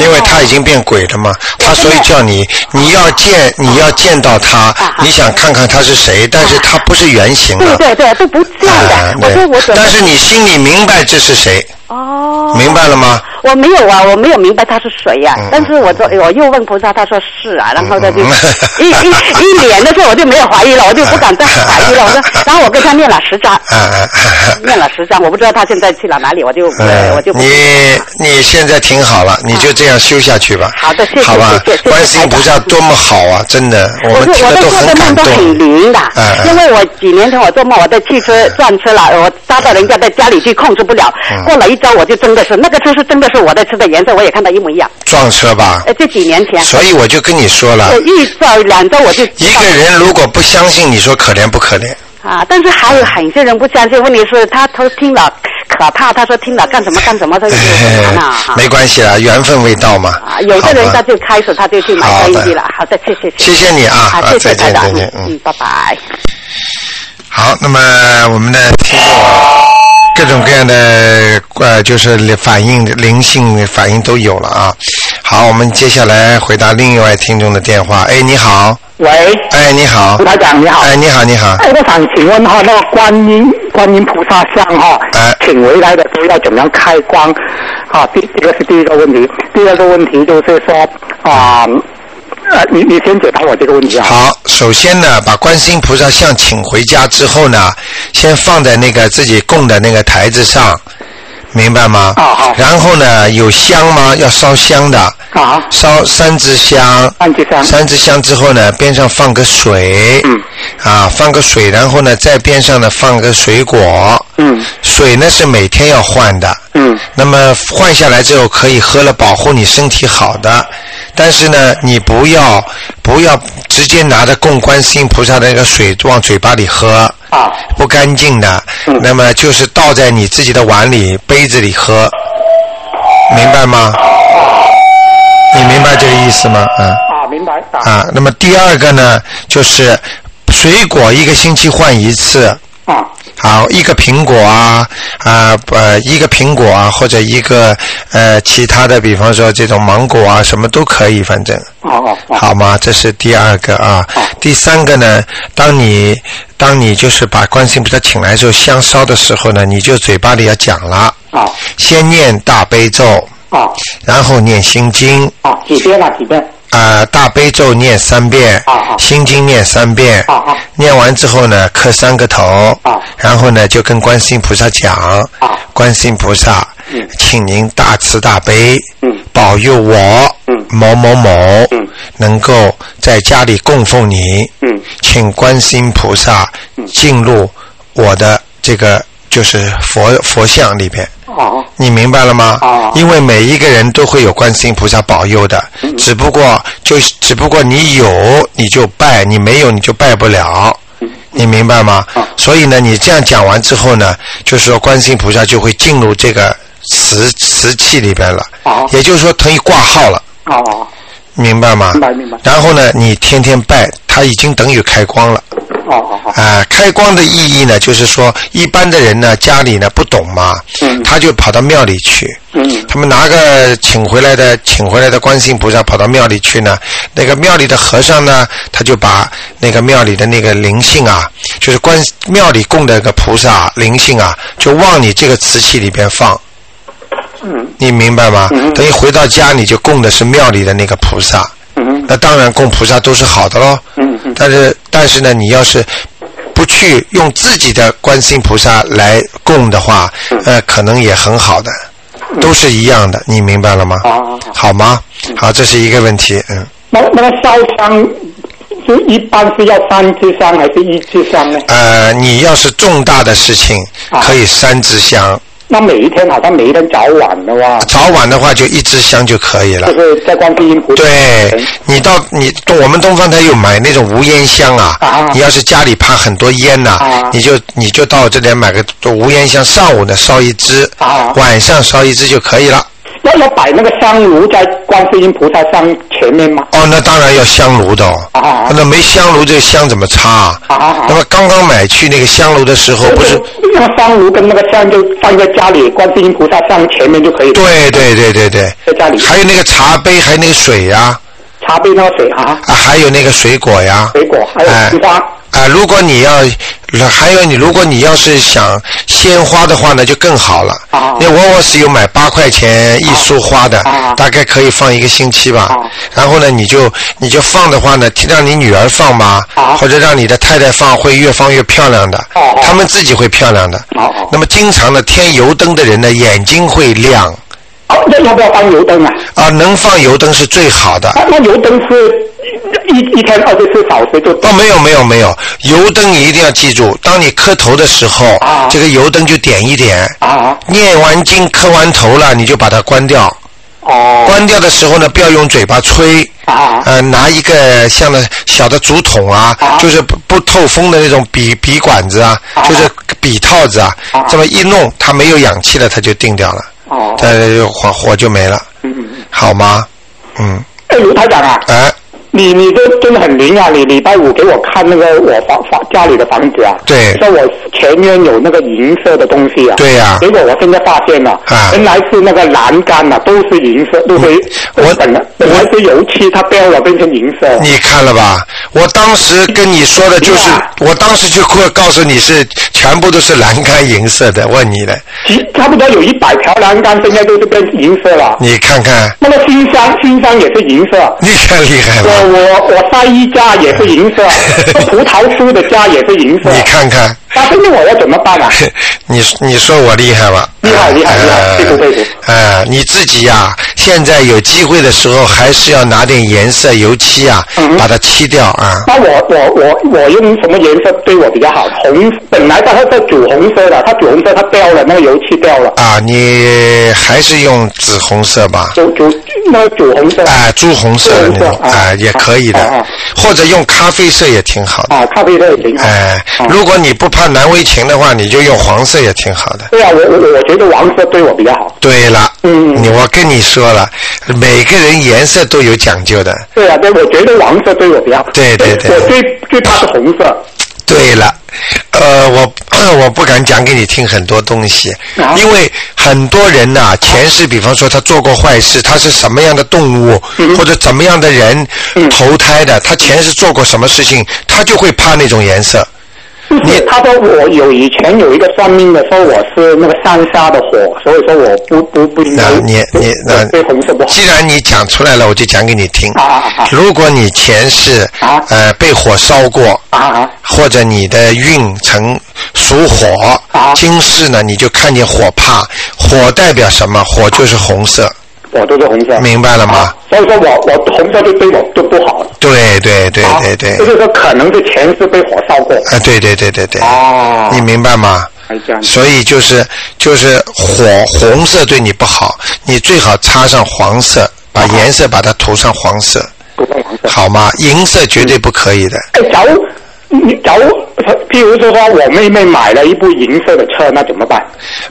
[SPEAKER 1] 因为他已经变鬼了嘛。他所以叫你，你要见，你要见到他，你想看看他是谁，但是他不是原型
[SPEAKER 3] 的。对对对，都不见的。我说我
[SPEAKER 1] 但是你心里明白这是谁。哦，明白了吗？
[SPEAKER 3] 我没有啊，我没有明白他是谁呀。但是我说，我又问菩萨，他说是啊，然后他就一一一脸的时候，我就没有怀疑了，我就不敢再怀疑了。我说，然后我跟他念了十章，念了十章，我不知道他现在去了哪里，我就我就。
[SPEAKER 1] 你你现在挺好了，你就这样修下去吧。
[SPEAKER 3] 好的，谢谢。
[SPEAKER 1] 好吧，观世音菩萨多么好啊，真的，我们听的都很感动。
[SPEAKER 3] 很灵的，因为我几年前我做梦，我的汽车撞车了，我扎到人家的家里去，控制不了，过了一。招我就真的是那个车是真的是我的车的颜色，我也看到一模一样。
[SPEAKER 1] 撞车吧？
[SPEAKER 3] 呃，这几年前。
[SPEAKER 1] 所以我就跟你说了。
[SPEAKER 3] 一招两招我就。
[SPEAKER 1] 一个人如果不相信，你说可怜不可怜？
[SPEAKER 3] 啊！但是还有很些人不相信，问题是他都听了可怕，他说听了干什么干什么，他就难了。
[SPEAKER 1] 没关系啦，缘分未到嘛。
[SPEAKER 3] 啊，有的人他就开始他就去买飞机了。好的，谢谢。
[SPEAKER 1] 谢谢你啊！
[SPEAKER 3] 好，谢谢
[SPEAKER 1] 再见，
[SPEAKER 3] 嗯，拜拜。
[SPEAKER 1] 好，那么我们的听众。各种各样的呃，就是反应灵性反应都有了啊。好，我们接下来回答另一位听众的电话。哎，你好。
[SPEAKER 4] 喂。
[SPEAKER 1] 哎，你好。
[SPEAKER 4] 台长，你好。
[SPEAKER 1] 哎，你好，你好。
[SPEAKER 4] 哎，我想请问哈，那个观音观音菩萨像哈，请回来的时候要怎么样开光？啊，第这个是第一个问题。第二个问题就是说啊。呃，你你先解答我这个问题啊。
[SPEAKER 1] 好，首先呢，把观世音菩萨像请回家之后呢，先放在那个自己供的那个台子上，明白吗？
[SPEAKER 4] 啊好。
[SPEAKER 1] 然后呢，有香吗？要烧香的。
[SPEAKER 4] 啊。
[SPEAKER 1] 烧三支香。
[SPEAKER 4] 三支香。
[SPEAKER 1] 三支香之后呢，边上放个水。
[SPEAKER 4] 嗯。
[SPEAKER 1] 啊，放个水，然后呢，在边上呢放个水果。
[SPEAKER 4] 嗯。
[SPEAKER 1] 水呢是每天要换的。
[SPEAKER 4] 嗯。
[SPEAKER 1] 那么换下来之后可以喝了，保护你身体好的。但是呢，你不要不要直接拿着供观世音菩萨的那个水往嘴巴里喝，
[SPEAKER 4] 啊，
[SPEAKER 1] 不干净的。那么就是倒在你自己的碗里、杯子里喝，明白吗？你明白这个意思吗？
[SPEAKER 4] 啊。啊，明白。
[SPEAKER 1] 啊，那么第二个呢，就是水果一个星期换一次。
[SPEAKER 4] 啊。
[SPEAKER 1] 好，一个苹果啊啊呃，一个苹果啊，或者一个呃其他的，比方说这种芒果啊，什么都可以，反正。
[SPEAKER 4] 哦哦。
[SPEAKER 1] 好吗？这是第二个啊。第三个呢，当你当你就是把观世音菩萨请来之后，香烧的时候呢，你就嘴巴里要讲了。
[SPEAKER 4] 啊。
[SPEAKER 1] 先念大悲咒。
[SPEAKER 4] 啊。
[SPEAKER 1] 然后念心经。
[SPEAKER 4] 啊，几遍了？几遍？
[SPEAKER 1] 啊，大悲咒念三遍，心经念三遍，念完之后呢，磕三个头，然后呢，就跟观世音菩萨讲，观世音菩萨，请您大慈大悲，保佑我某某某能够在家里供奉你，请观世音菩萨进入我的这个就是佛佛像里边。
[SPEAKER 4] 哦，
[SPEAKER 1] 你明白了吗？哦，因为每一个人都会有观世音菩萨保佑的，只不过就只不过你有你就拜，你没有你就拜不了，你明白吗？所以呢，你这样讲完之后呢，就是说观世音菩萨就会进入这个瓷瓷器里边了，也就是说等于挂号了，
[SPEAKER 4] 哦，
[SPEAKER 1] 明白吗？
[SPEAKER 4] 明白明白。
[SPEAKER 1] 然后呢，你天天拜，他已经等于开光了。
[SPEAKER 4] 哦哦哦！
[SPEAKER 1] 啊，开光的意义呢，就是说一般的人呢，家里呢不懂嘛，他就跑到庙里去。
[SPEAKER 4] 嗯。
[SPEAKER 1] 他们拿个请回来的请回来的观世音菩萨跑到庙里去呢，那个庙里的和尚呢，他就把那个庙里的那个灵性啊，就是观庙里供的那个菩萨灵性啊，就往你这个瓷器里边放。
[SPEAKER 4] 嗯。
[SPEAKER 1] 你明白吗？
[SPEAKER 4] 嗯。
[SPEAKER 1] 等于回到家你就供的是庙里的那个菩萨。那当然，供菩萨都是好的喽。
[SPEAKER 4] 嗯嗯。
[SPEAKER 1] 但是，但是呢，你要是不去用自己的观世音菩萨来供的话，呃，可能也很好的，都是一样的，你明白了吗？
[SPEAKER 4] 好
[SPEAKER 1] 好吗？好，这是一个问题，嗯。
[SPEAKER 4] 那那个烧香，就一般是要三支香还是一支香呢？
[SPEAKER 1] 呃，你要是重大的事情，可以三支香。
[SPEAKER 4] 那每一天好像每一天早晚的话，
[SPEAKER 1] 早晚的话就一支香就可以了。
[SPEAKER 4] 就是在观世音菩
[SPEAKER 1] 萨。对，你到你我们东方台有买那种无烟香啊。
[SPEAKER 4] 啊。
[SPEAKER 1] 你要是家里怕很多烟呐，你就你就到这里买个无烟香，上午呢烧一支，晚上烧一支就可以了。
[SPEAKER 4] 要要摆那个香炉在观世音菩萨像前面吗？
[SPEAKER 1] 哦，那当然要香炉的。
[SPEAKER 4] 啊
[SPEAKER 1] 那没香炉，这个香怎么插啊？
[SPEAKER 4] 啊
[SPEAKER 1] 那么刚刚买去那个香炉的时候，不是
[SPEAKER 4] 那个香炉跟那个香就放在家里观世音菩萨像前面就可以。
[SPEAKER 1] 对对对对对。
[SPEAKER 4] 在家里。
[SPEAKER 1] 还有那个茶杯，还有那个水呀。
[SPEAKER 4] 茶杯那个水啊。
[SPEAKER 1] 啊，还有那个水果呀。
[SPEAKER 4] 水果还有西瓜。
[SPEAKER 1] 啊，如果你要，还有你，如果你要是想鲜花的话呢，就更好了。
[SPEAKER 4] 啊。
[SPEAKER 1] 那我我是有买八块钱一束花的，啊大概可以放一个星期吧。然后呢，你就你就放的话呢，让你女儿放吧，或者让你的太太放，会越放越漂亮的。
[SPEAKER 4] 哦。
[SPEAKER 1] 他们自己会漂亮的。那么经常呢添油灯的人呢，眼睛会亮。
[SPEAKER 4] 哦，那要不要放油灯啊？
[SPEAKER 1] 啊，能放油灯是最好的。
[SPEAKER 4] 那油灯是？一一天二十四小时就
[SPEAKER 1] 哦，没有没有没有，油灯你一定要记住，当你磕头的时候，啊这个油灯就点一点。
[SPEAKER 4] 啊。
[SPEAKER 1] 念完经磕完头了，你就把它关掉。
[SPEAKER 4] 哦。
[SPEAKER 1] 关掉的时候呢，不要用嘴巴吹。
[SPEAKER 4] 啊。
[SPEAKER 1] 呃，拿一个像的小的竹筒啊，就是不不透风的那种笔笔管子啊，就是笔套子啊，这么一弄，它没有氧气了，它就定掉了。
[SPEAKER 4] 哦。
[SPEAKER 1] 呃，火火就没了。
[SPEAKER 4] 嗯嗯嗯。
[SPEAKER 1] 好吗？嗯。
[SPEAKER 4] 哎，卢台长啊。
[SPEAKER 1] 哎。
[SPEAKER 4] 你你这真的很灵啊！你礼拜五给我看那个我房房家里的房子啊，
[SPEAKER 1] 对，
[SPEAKER 4] 说我前面有那个银色的东西啊，
[SPEAKER 1] 对呀，
[SPEAKER 4] 结果我现在发现了，
[SPEAKER 1] 啊，
[SPEAKER 4] 原来是那个栏杆啊，都是银色，都是
[SPEAKER 1] 我
[SPEAKER 4] 本来本来是油漆，它标了变成银色。
[SPEAKER 1] 你看了吧？我当时跟你说的就是，我当时就会告诉你是全部都是栏杆银色的，问你了。
[SPEAKER 4] 差不多有一百条栏杆，现在都是变银色了。
[SPEAKER 1] 你看看。
[SPEAKER 4] 那个新箱，新箱也是银色。
[SPEAKER 1] 你看厉害了。
[SPEAKER 4] 我我我晒衣架也是银色，葡萄树的架也是银色。
[SPEAKER 1] 你看看。
[SPEAKER 4] 那现在我要怎么办啊？
[SPEAKER 1] 你你说我厉害吧？
[SPEAKER 4] 厉害厉害厉害，佩服佩服。
[SPEAKER 1] 哎，你自己呀，现在有机会的时候，还是要拿点颜色油漆啊，把它漆掉啊。
[SPEAKER 4] 那我我我我用什么颜色对我比较好？红，本来它是主红色的，它主红色它掉了，那个油漆掉了。
[SPEAKER 1] 啊，你还是用紫红色吧。
[SPEAKER 4] 主主那个主红色。
[SPEAKER 1] 啊，朱红色的那种啊，也可以的。或者用咖啡色也挺好的。
[SPEAKER 4] 啊，咖啡色也挺好。
[SPEAKER 1] 哎，如果你不怕难为情的话，你就用黄色也挺好的。
[SPEAKER 4] 对啊，我我我觉得黄色对我比较好。
[SPEAKER 1] 对了，
[SPEAKER 4] 嗯，
[SPEAKER 1] 你我跟你说了，每个人颜色都有讲究的。
[SPEAKER 4] 对啊，对，我觉得黄色对我比较好。
[SPEAKER 1] 对对对。
[SPEAKER 4] 我最最怕是红色。
[SPEAKER 1] 对了，呃，我 我不敢讲给你听很多东西，因为很多人呐，前世比方说他做过坏事，他是什么样的动物，或者怎么样的人投胎的，他前世做过什么事情，他就会怕那种颜色。
[SPEAKER 4] 你他说我有以前有一个算命的说我是那个山下的火，所以说我不不不应该。
[SPEAKER 1] 那你你那
[SPEAKER 4] 对红色不好。
[SPEAKER 1] 既然你讲出来了，我就讲给你听。
[SPEAKER 4] 啊啊啊！
[SPEAKER 1] 如果你前世
[SPEAKER 4] 啊
[SPEAKER 1] 呃被火烧过
[SPEAKER 4] 啊啊，
[SPEAKER 1] 或者你的运程属火，
[SPEAKER 4] 啊
[SPEAKER 1] 今世呢你就看见火怕，火代表什么？火就是红色。
[SPEAKER 4] 我都是红色。
[SPEAKER 1] 明白了吗？
[SPEAKER 4] 所以说我我红色就对我就不好。
[SPEAKER 1] 对对对对对。
[SPEAKER 4] 就是说可能是前世被火烧过。
[SPEAKER 1] 啊，对对对对对。
[SPEAKER 4] 哦。
[SPEAKER 1] 你明白吗？所以就是就是火红色对你不好，你最好擦上黄色，把颜色把它涂上黄色。
[SPEAKER 4] 涂上黄色。
[SPEAKER 1] 好吗？银色绝对不可以的。
[SPEAKER 4] 哎，假如你假如譬如说，我妹妹买了一部银色的车，那怎么办？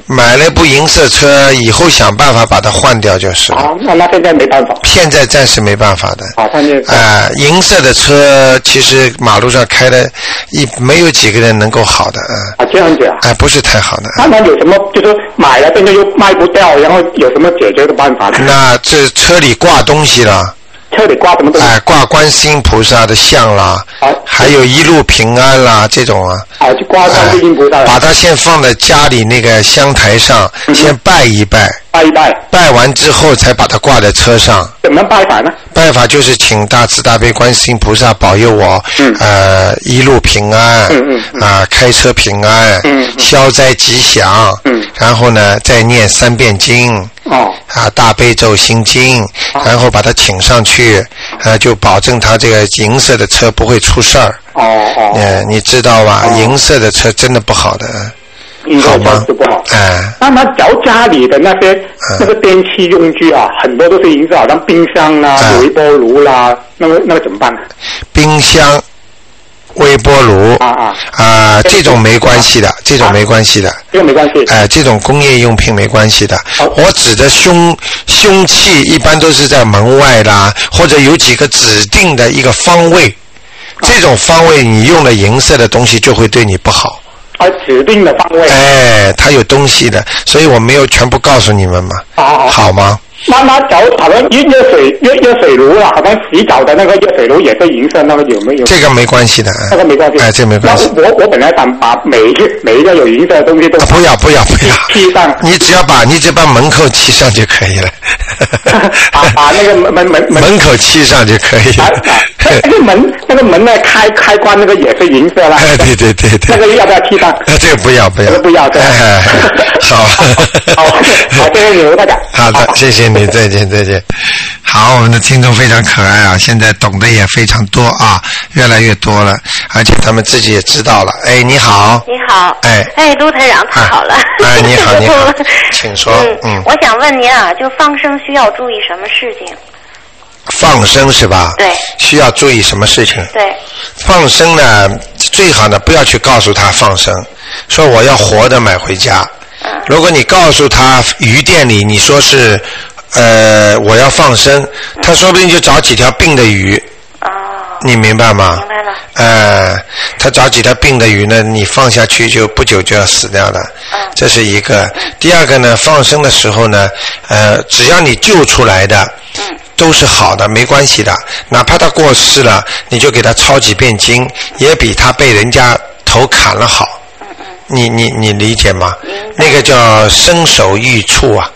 [SPEAKER 1] 买了部银色车，以后想办法把它换掉就是了。
[SPEAKER 4] 啊，那那现在没办法。
[SPEAKER 1] 现在暂时没办法的。
[SPEAKER 4] 啊，现在。
[SPEAKER 1] 啊，银色的车其实马路上开的，一没有几个人能够好的啊。
[SPEAKER 4] 啊，这样子啊。
[SPEAKER 1] 哎，不是太好的。
[SPEAKER 4] 那那有什么？就是买了，现在又卖不掉，然后有什么解决的办法呢？
[SPEAKER 1] 那这车里挂东西了。
[SPEAKER 4] 车里挂什么东西？
[SPEAKER 1] 哎，挂观世音菩萨的像啦，还有一路平安啦，这种啊。
[SPEAKER 4] 啊，就挂观世音菩萨。
[SPEAKER 1] 把它先放在家里那个香台上，先拜一拜。
[SPEAKER 4] 拜一拜。
[SPEAKER 1] 拜完之后，才把它挂在车上。
[SPEAKER 4] 怎么拜法呢？
[SPEAKER 1] 拜法就是请大慈大悲观世音菩萨保佑我，呃，一路平安，嗯啊，开车平安，嗯消灾吉祥。嗯然后呢，再念三遍经。
[SPEAKER 4] 哦。
[SPEAKER 1] 啊，大悲咒心经，然后把它请上去，啊，就保证他这个银色的车不会出事儿。
[SPEAKER 4] 哦哦。
[SPEAKER 1] 呃，你知道吧？银色的车真的不好的。
[SPEAKER 4] 好吗？不好。
[SPEAKER 1] 哎。
[SPEAKER 4] 那么，找家里的那些那个电器用具啊，很多都是银色，好像冰箱啦、微波炉啦，那个那个怎么办呢？
[SPEAKER 1] 冰箱。微波炉
[SPEAKER 4] 啊啊
[SPEAKER 1] 啊，这种没关系的，这种没关系的，
[SPEAKER 4] 这个没关系。
[SPEAKER 1] 哎，这种工业用品没关系的。我指的凶凶器一般都是在门外啦，或者有几个指定的一个方位，这种方位你用了银色的东西就会对你不好。
[SPEAKER 4] 啊，指定的方位。
[SPEAKER 1] 哎，它有东西的，所以我没有全部告诉你们嘛。
[SPEAKER 4] 好，
[SPEAKER 1] 好吗？
[SPEAKER 4] 那那假如好像热热水热热水炉啊，好像洗澡的那个热水炉也是银色，那个有没有？
[SPEAKER 1] 这个没关系的，
[SPEAKER 4] 那个没关系。
[SPEAKER 1] 哎，这没关系。
[SPEAKER 4] 我我本来想把每一个每一个有银色的东西都
[SPEAKER 1] 不要不要不要
[SPEAKER 4] 漆上。
[SPEAKER 1] 你只要把你只要把门口漆 上就可以了。
[SPEAKER 4] 把把那个门门门
[SPEAKER 1] 门口漆上就可以。
[SPEAKER 4] 了，那个门那个门呢开开关那个也是银色啦。
[SPEAKER 1] 哎，对对对对。
[SPEAKER 4] 那个要不要漆上？
[SPEAKER 1] 这个不要不要。
[SPEAKER 4] 不要对。
[SPEAKER 1] 好。
[SPEAKER 4] 好，好，谢谢你，大家。
[SPEAKER 1] 好的，谢谢你，再见再见。好，我们的听众非常可爱啊，现在懂得也非常多啊，越来越多了，而且他们自己也知道了。哎，你好。
[SPEAKER 5] 你好。
[SPEAKER 1] 哎。
[SPEAKER 5] 哎，陆台长，太好了。
[SPEAKER 1] 哎，你好，你好。请说。嗯。
[SPEAKER 5] 我想问您啊，就放生需要注意什么事情？
[SPEAKER 1] 放生是吧？
[SPEAKER 5] 对。
[SPEAKER 1] 需要注意什么事情？
[SPEAKER 5] 对。
[SPEAKER 1] 放生呢，最好呢不要去告诉他放生，说我要活的买回家。
[SPEAKER 5] 嗯。
[SPEAKER 1] 如果你告诉他鱼店里，你说是。呃，我要放生，他说不定就找几条病的鱼。
[SPEAKER 5] 哦。
[SPEAKER 1] 你明白吗？
[SPEAKER 5] 明白了。
[SPEAKER 1] 呃，他找几条病的鱼呢？你放下去就不久就要死掉了。
[SPEAKER 5] 嗯。
[SPEAKER 1] 这是一个。第二个呢，放生的时候呢，呃，只要你救出来的，
[SPEAKER 5] 嗯，
[SPEAKER 1] 都是好的，没关系的。哪怕他过世了，你就给他抄几遍经，也比他被人家头砍了好。你你你理解吗？那个叫身手异处啊。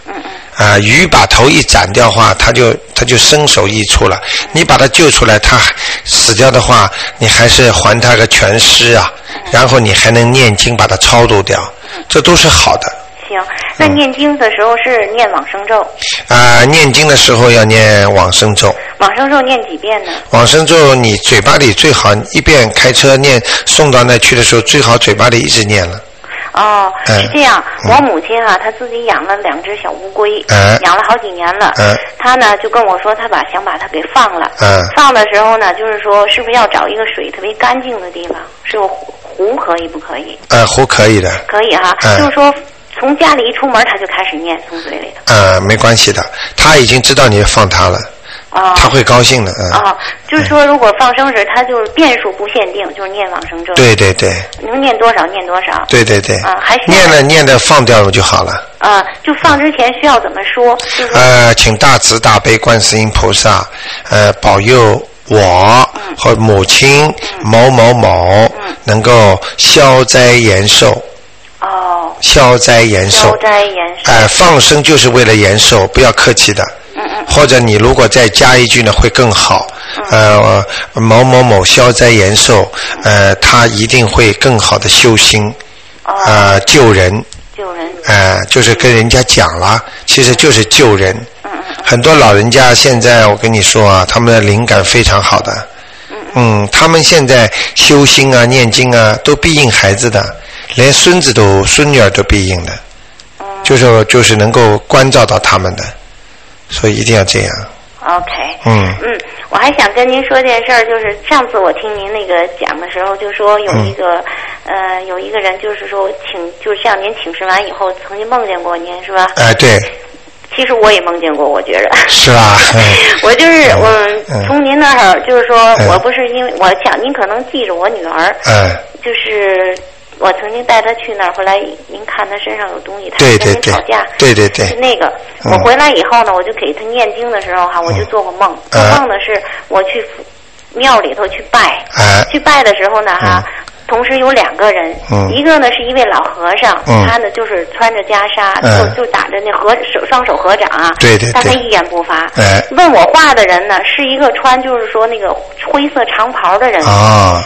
[SPEAKER 1] 啊，鱼把头一斩掉话，它就它就身首异处了。你把它救出来，它死掉的话，你还是还它个全尸啊。然后你还能念经把它超度掉，这都是好的。
[SPEAKER 5] 行，那念经的时候是念往生咒？
[SPEAKER 1] 啊，念经的时候要念往生咒。
[SPEAKER 5] 往生咒念几遍呢？
[SPEAKER 1] 往生咒你嘴巴里最好一遍开车念，送到那去的时候最好嘴巴里一直念了。
[SPEAKER 5] 哦，是这样。我母亲啊，她自己养了两只小乌龟，养了好几年了。她呢就跟我说，她把想把它给放了。放的时候呢，就是说，是不是要找一个水特别干净的地方？是个湖湖可以不可以？
[SPEAKER 1] 呃，湖可以的。
[SPEAKER 5] 可以哈，就是说从家里一出门，他就开始念，从嘴里头。
[SPEAKER 1] 呃，没关系的，他已经知道你放他了。
[SPEAKER 5] 啊，
[SPEAKER 1] 他会高兴的，嗯。
[SPEAKER 5] 啊，就是说，如果放生时，他就是变数不限定，就是念往生咒。
[SPEAKER 1] 对对对。
[SPEAKER 5] 能念多少念多少。
[SPEAKER 1] 对对对。
[SPEAKER 5] 啊，还
[SPEAKER 1] 念了念的放掉了就好了。
[SPEAKER 5] 啊，就放之前需要怎么说？
[SPEAKER 1] 呃，请大慈大悲观世音菩萨，呃，保佑我和母亲某某某能够消灾延寿。
[SPEAKER 5] 哦。
[SPEAKER 1] 消灾延寿。
[SPEAKER 5] 消灾延寿。
[SPEAKER 1] 哎，放生就是为了延寿，不要客气的。或者你如果再加一句呢，会更好。呃，某某某消灾延寿，呃，他一定会更好的修心，呃，救人。
[SPEAKER 5] 救人。
[SPEAKER 1] 呃，就是跟人家讲了，其实就是救人。很多老人家现在，我跟你说啊，他们的灵感非常好的。嗯。他们现在修心啊、念经啊，都必应孩子的，连孙子都、孙女儿都必应的。就是就是能够关照到他们的。所以一定要这样。
[SPEAKER 5] OK。
[SPEAKER 1] 嗯。
[SPEAKER 5] 嗯，我还想跟您说件事儿，就是上次我听您那个讲的时候，就说有一个呃，有一个人就是说请，就是向您请示完以后，曾经梦见过您，是吧？
[SPEAKER 1] 哎，对。
[SPEAKER 5] 其实我也梦见过，我觉得。
[SPEAKER 1] 是吧？
[SPEAKER 5] 我就是我从您那儿，就是说我不是因为我想您可能记着我女儿。
[SPEAKER 1] 嗯。
[SPEAKER 5] 就是。我曾经带他去那儿，后来您看他身上有东西，他
[SPEAKER 1] 跟
[SPEAKER 5] 您吵架，
[SPEAKER 1] 对对对，
[SPEAKER 5] 是那个。我回来以后呢，我就给他念经的时候哈，我就做过梦，做梦的是我去庙里头去拜，去拜的时候呢哈，同时有两个人，一个呢是一位老和尚，他呢就是穿着袈裟，就就打着那合手双手合掌啊，
[SPEAKER 1] 对对，
[SPEAKER 5] 但他一言不发。问我话的人呢，是一个穿就是说那个灰色长袍的人。
[SPEAKER 1] 啊。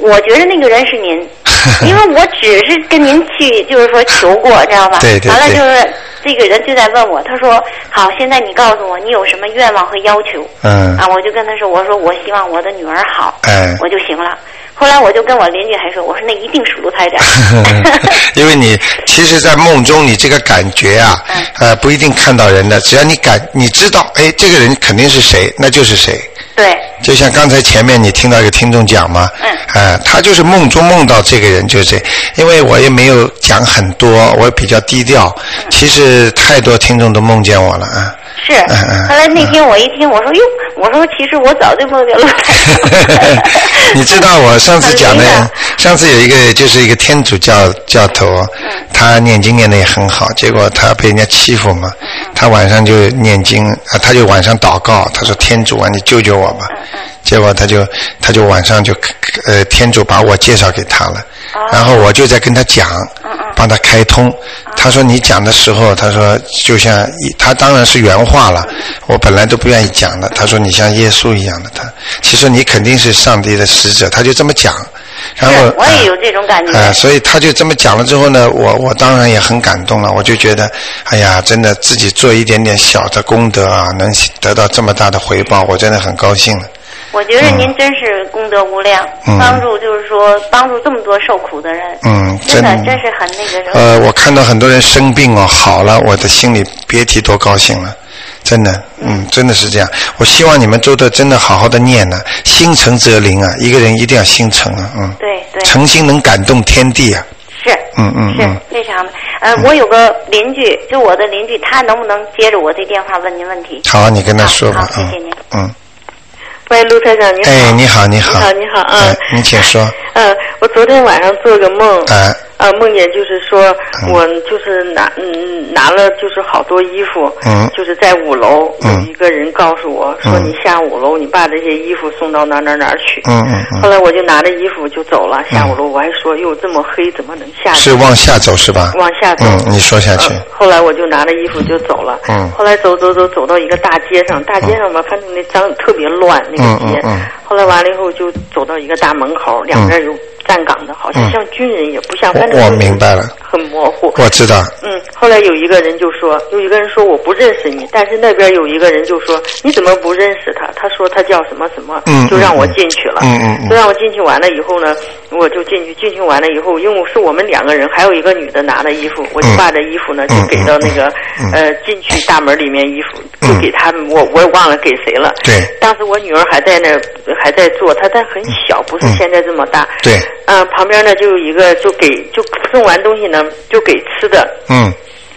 [SPEAKER 5] 我觉得那个人是您，因为我只是跟您去，就是说求过，知道吧？
[SPEAKER 1] 对对。
[SPEAKER 5] 完了就是这个人就在问我，他说：“好，现在你告诉我，你有什么愿望和要求？”
[SPEAKER 1] 嗯。
[SPEAKER 5] 啊，我就跟他说：“我说我希望我的女儿好。”
[SPEAKER 1] 哎。
[SPEAKER 5] 我就行了。后来我就跟我邻居还说：“我说那一定是卢台长。”
[SPEAKER 1] 因为你其实，在梦中你这个感觉啊，呃，不一定看到人的，只要你感你知道，哎，这个人肯定是谁，那就是谁。
[SPEAKER 5] 对，
[SPEAKER 1] 就像刚才前面你听到一个听众讲嘛，
[SPEAKER 5] 嗯，
[SPEAKER 1] 哎，他就是梦中梦到这个人就是，因为我也没有讲很多，我比较低调，其实太多听众都梦见我了啊。
[SPEAKER 5] 是，后来那天我一听，我说哟，我说其实我早就梦见了。
[SPEAKER 1] 你知道我上次讲的，上次有一个就是一个天主教教头，他念经念的也很好，结果他被人家欺负嘛，他晚上就念经啊，他就晚上祷告，他说天主啊，你救救我吧。结果他就他就晚上就呃天主把我介绍给他了，然后我就在跟他讲，帮他开通。他说你讲的时候，他说就像他当然是原话了，我本来都不愿意讲的。他说你像耶稣一样的，他其实你肯定是上帝的使者，他就这么讲。然后
[SPEAKER 5] 我也有这种感觉。
[SPEAKER 1] 呃，所以他就这么讲了之后呢，我我当然也很感动了。我就觉得，哎呀，真的自己做一点点小的功德啊，能得到这么大的回报，我真的很高兴了。
[SPEAKER 5] 我觉得您真是功德无量，帮助就是说帮助这么多受苦的人，
[SPEAKER 1] 嗯，
[SPEAKER 5] 真的真是很那个。
[SPEAKER 1] 呃，我看到很多人生病哦，好了，我的心里别提多高兴了，真的，嗯，真的是这样。我希望你们做的真的好好的念呢，心诚则灵啊，一个人一定要心诚啊，嗯，
[SPEAKER 5] 对对，
[SPEAKER 1] 诚心能感动天地啊，
[SPEAKER 5] 是，
[SPEAKER 1] 嗯嗯
[SPEAKER 5] 是非常的。呃，我有个邻居，就我的邻居，他能不能接着我这电话问您问题？
[SPEAKER 1] 好，你跟他说吧，
[SPEAKER 5] 谢谢您，
[SPEAKER 1] 嗯。
[SPEAKER 2] 喂，陆台长，你好。
[SPEAKER 1] 哎，你好，你好。
[SPEAKER 2] 你好，你好，嗯。
[SPEAKER 1] 你请说。
[SPEAKER 2] 嗯，我昨天晚上做个梦。
[SPEAKER 1] 哎。
[SPEAKER 2] 啊，梦见就是说，我就是拿嗯拿了就是好多衣服，就是在五楼有一个人告诉我说你下五楼，你把这些衣服送到哪哪哪去。
[SPEAKER 1] 嗯嗯
[SPEAKER 2] 后来我就拿着衣服就走了，下五楼我还说哟这么黑怎么能下？
[SPEAKER 1] 是往下走是吧？
[SPEAKER 2] 往下走。
[SPEAKER 1] 嗯，你说下去。
[SPEAKER 2] 后来我就拿着衣服就走了。
[SPEAKER 1] 嗯。
[SPEAKER 2] 后来走走走走到一个大街上，大街上吧反正那脏特别乱那个街。
[SPEAKER 1] 嗯嗯。
[SPEAKER 2] 后来完了以后就走到一个大门口，两边有。站岗的，好像像军人，也不像。
[SPEAKER 1] 我我明白了。
[SPEAKER 2] 很模糊。
[SPEAKER 1] 我知道。
[SPEAKER 2] 嗯，后来有一个人就说，有一个人说我不认识你，但是那边有一个人就说你怎么不认识他？他说他叫什么什么，就让我进去了。
[SPEAKER 1] 嗯嗯。
[SPEAKER 2] 就让我进去完了以后呢，我就进去，进去完了以后，因为是我们两个人，还有一个女的拿的衣服，我就把这衣服呢就给到那个呃进去大门里面衣服就给他们，我我也忘了给谁了。
[SPEAKER 1] 对。
[SPEAKER 2] 当时我女儿还在那还在做，她但很小，不是现在这么大。
[SPEAKER 1] 对。
[SPEAKER 2] 嗯，旁边呢就有一个就给就送完东西呢就给吃的。
[SPEAKER 1] 嗯。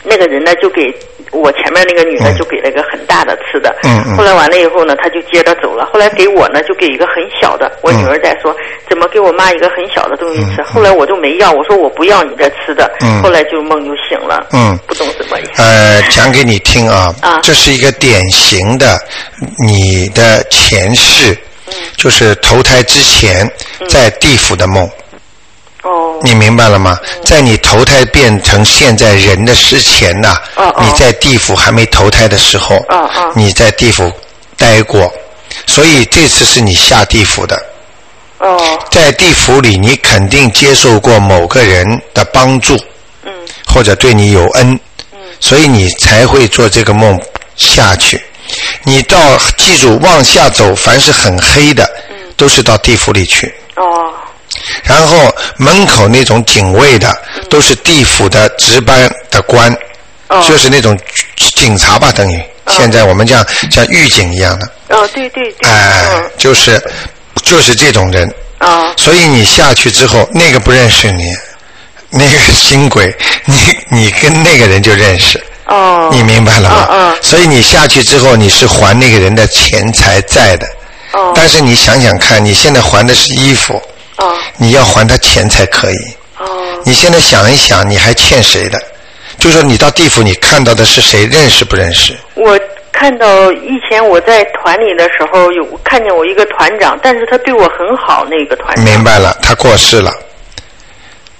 [SPEAKER 2] 那个人呢就给我前面那个女的就给了一个很大的吃的。
[SPEAKER 1] 嗯嗯。
[SPEAKER 2] 后来完了以后呢，他就接着走了。后来给我呢就给一个很小的。我女儿在说怎么给我妈一个很小的东西吃？后来我就没要，我说我不要你这吃的。
[SPEAKER 1] 嗯。
[SPEAKER 2] 后来就梦就醒了。
[SPEAKER 1] 嗯。
[SPEAKER 2] 不懂什么意
[SPEAKER 1] 思。呃，讲给你听啊。
[SPEAKER 2] 啊。
[SPEAKER 1] 这是一个典型的你的前世。就是投胎之前在地府的梦，
[SPEAKER 2] 哦，
[SPEAKER 1] 你明白了吗？在你投胎变成现在人的之前呐，你在地府还没投胎的时候，你在地府待过，所以这次是你下地府的。
[SPEAKER 2] 哦，
[SPEAKER 1] 在地府里，你肯定接受过某个人的帮助，
[SPEAKER 2] 嗯，
[SPEAKER 1] 或者对你有恩，
[SPEAKER 2] 嗯，
[SPEAKER 1] 所以你才会做这个梦下去。你到记住往下走，凡是很黑的，都是到地府里去。
[SPEAKER 2] 哦。
[SPEAKER 1] 然后门口那种警卫的，都是地府的值班的官，就是那种警察吧，等于现在我们讲像狱警一样的。
[SPEAKER 2] 哦，对对对。
[SPEAKER 1] 哎，就是就是这种人。
[SPEAKER 2] 啊。
[SPEAKER 1] 所以你下去之后，那个不认识你，那个新鬼，你你跟那个人就认识。
[SPEAKER 2] 哦，
[SPEAKER 1] 你明白了吗？
[SPEAKER 2] 嗯嗯。
[SPEAKER 1] 所以你下去之后，你是还那个人的钱财债的。
[SPEAKER 2] 哦。
[SPEAKER 1] 但是你想想看，你现在还的是衣服。
[SPEAKER 2] 哦。
[SPEAKER 1] 你要还他钱才可以。
[SPEAKER 2] 哦。
[SPEAKER 1] 你现在想一想，你还欠谁的？就说你到地府，你看到的是谁？认识不认识？
[SPEAKER 2] 我看到以前我在团里的时候，有看见我一个团长，但是他对我很好，那个团长。
[SPEAKER 1] 明白了，他过世了，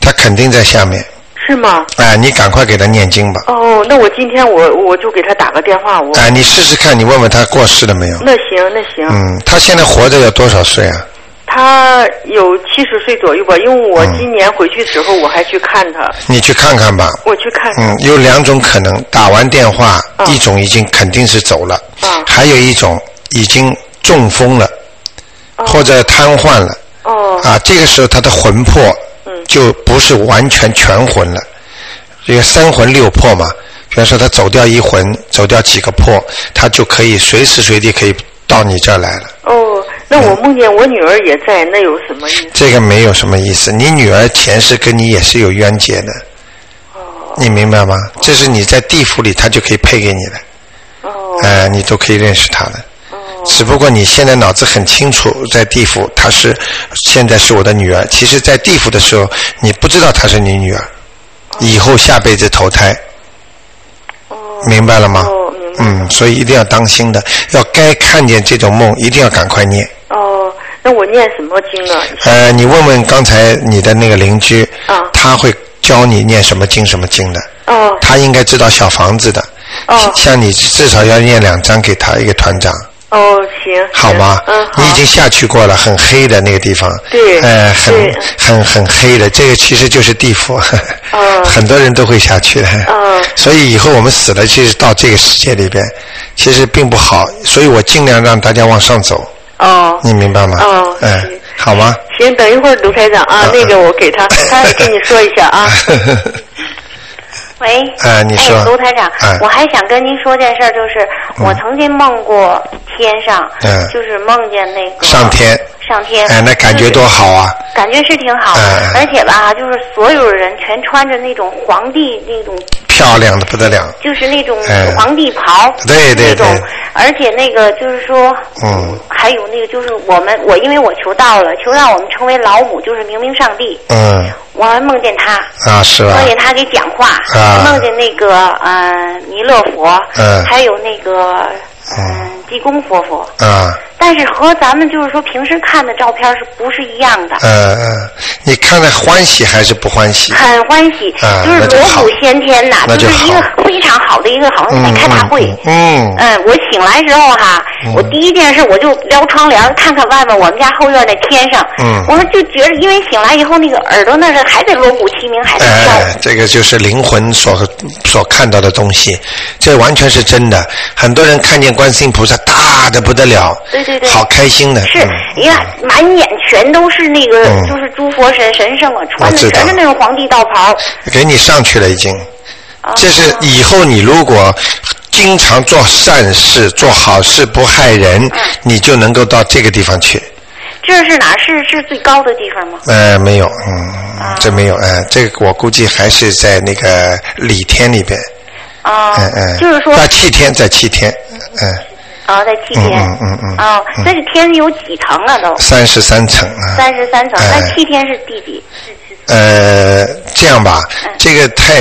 [SPEAKER 1] 他肯定在下面。
[SPEAKER 2] 是吗？
[SPEAKER 1] 哎，你赶快给他念经吧。
[SPEAKER 2] 哦，那我今天我我就给他打个电话。我
[SPEAKER 1] 哎，你试试看，你问问他过世了没有？
[SPEAKER 2] 那行，那行。
[SPEAKER 1] 嗯，他现在活着有多少岁啊？
[SPEAKER 2] 他有七十岁左右吧，因为我今年回去时候我还去看他。
[SPEAKER 1] 你去看看吧。
[SPEAKER 2] 我去看。
[SPEAKER 1] 嗯，有两种可能，打完电话，一种已经肯定是走了，还有一种已经中风了，或者瘫痪了。
[SPEAKER 2] 哦。
[SPEAKER 1] 啊，这个时候他的魂魄。就不是完全全魂了，这个三魂六魄嘛。比方说他走掉一魂，走掉几个魄，他就可以随时随地可以到你这儿来了。
[SPEAKER 2] 哦，那我梦见我女儿也在，那有什么意思？
[SPEAKER 1] 这个没有什么意思，你女儿前世跟你也是有冤结的。
[SPEAKER 2] 哦。
[SPEAKER 1] 你明白吗？这是你在地府里，他就可以配给你的。
[SPEAKER 2] 哦。
[SPEAKER 1] 呃，你都可以认识他的。只不过你现在脑子很清楚，在地府她是现在是我的女儿。其实，在地府的时候，你不知道她是你女儿，以后下辈子投胎，明白了吗？嗯，所以一定要当心的，要该看见这种梦，一定要赶快念。
[SPEAKER 2] 哦，那我念什么经呢？
[SPEAKER 1] 呃，你问问刚才你的那个邻居，
[SPEAKER 2] 啊，
[SPEAKER 1] 他会教你念什么经什么经的。
[SPEAKER 2] 哦，
[SPEAKER 1] 他应该知道小房子的。
[SPEAKER 2] 哦，
[SPEAKER 1] 像你至少要念两张给他一个团长。
[SPEAKER 2] 哦，行，
[SPEAKER 1] 好吗？
[SPEAKER 2] 嗯，
[SPEAKER 1] 你已经下去过了，很黑的那个地方。
[SPEAKER 2] 对。
[SPEAKER 1] 呃，很很很黑的，这个其实就是地府。
[SPEAKER 2] 嗯。
[SPEAKER 1] 很多人都会下去的。
[SPEAKER 2] 嗯。
[SPEAKER 1] 所以以后我们死了，其实到这个世界里边，其实并不好。所以我尽量让大家往上走。
[SPEAKER 2] 哦。
[SPEAKER 1] 你明白吗？
[SPEAKER 2] 哦。
[SPEAKER 1] 嗯。好吗？
[SPEAKER 2] 行，等一会儿卢台长啊，那个我给他，他跟你说一下啊。喂，
[SPEAKER 1] 哎，你说，
[SPEAKER 5] 卢台长，我还想跟您说件事儿，就是我曾经梦过天上，就是梦见那个
[SPEAKER 1] 上天，
[SPEAKER 5] 上天，
[SPEAKER 1] 哎，那感觉多好啊！
[SPEAKER 5] 感觉是挺好，而且吧，就是所有人全穿着那种皇帝那种
[SPEAKER 1] 漂亮的不得了，
[SPEAKER 5] 就是那种皇帝袍，
[SPEAKER 1] 对对
[SPEAKER 5] 对，而且那个就是说，
[SPEAKER 1] 嗯，
[SPEAKER 5] 还有那个就是我们我因为我求道了，求让我们成为老母，就是明明上帝，
[SPEAKER 1] 嗯，
[SPEAKER 5] 我还梦见他
[SPEAKER 1] 啊是吧？
[SPEAKER 5] 梦见他给讲话，啊。梦见那个呃弥勒佛，
[SPEAKER 1] 嗯，
[SPEAKER 5] 还有那个嗯。济公佛佛，
[SPEAKER 1] 啊。
[SPEAKER 5] 但是和咱们就是说平时看的照片是不是一样的？
[SPEAKER 1] 嗯嗯，你看了欢喜还是不欢喜？
[SPEAKER 5] 很欢喜，就是锣鼓喧天呐，就是一个非常好的一个，好像在开大会。嗯。嗯，我醒来之后哈，我第一件事我就撩窗帘看看外面我们家后院那天上。嗯。我们就觉得，因为醒来以后那个耳朵那是还在锣鼓齐鸣，还在跳。
[SPEAKER 1] 哎，这个就是灵魂所所看到的东西，这完全是真的。很多人看见观世音菩萨大的不得了，
[SPEAKER 5] 对对对，
[SPEAKER 1] 好开心的。
[SPEAKER 5] 是，你看满眼全都是那个，就是诸佛神神圣啊，穿的全是那种皇帝道袍。
[SPEAKER 1] 给你上去了已经，这是以后你如果经常做善事、做好事不害人，你就能够到这个地方去。
[SPEAKER 5] 这是哪？是是最高的地方吗？
[SPEAKER 1] 呃，没有，嗯，这没有，呃，这个我估计还是在那个里天里边。
[SPEAKER 5] 啊，
[SPEAKER 1] 嗯嗯，
[SPEAKER 5] 就是说
[SPEAKER 1] 在七天，在七天，嗯。
[SPEAKER 5] 啊，在七天。
[SPEAKER 1] 嗯嗯嗯。
[SPEAKER 5] 哦，那个天有几层啊？都。
[SPEAKER 1] 三十三层啊。
[SPEAKER 5] 三十三层，那七天是第几？
[SPEAKER 1] 呃，这样吧，这个太，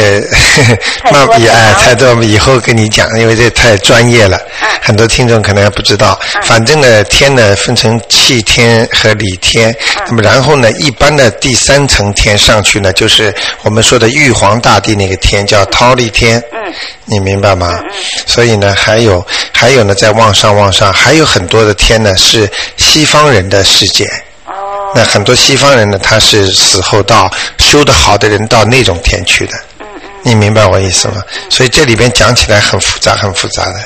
[SPEAKER 1] 那也哎，太多，以后跟你讲，因为这太专业了，很多听众可能还不知道。反正呢，天呢分成气天和理天，那么然后呢，一般的第三层天上去呢，就是我们说的玉皇大帝那个天，叫忉利天。嗯。你明白吗？嗯。所以呢，还有还有呢，在往上往上，还有很多的天呢，是西方人的世界。那很多西方人呢，他是死后到修得好的人到那种天去的。你明白我意思吗？所以这里边讲起来很复杂，很复杂的。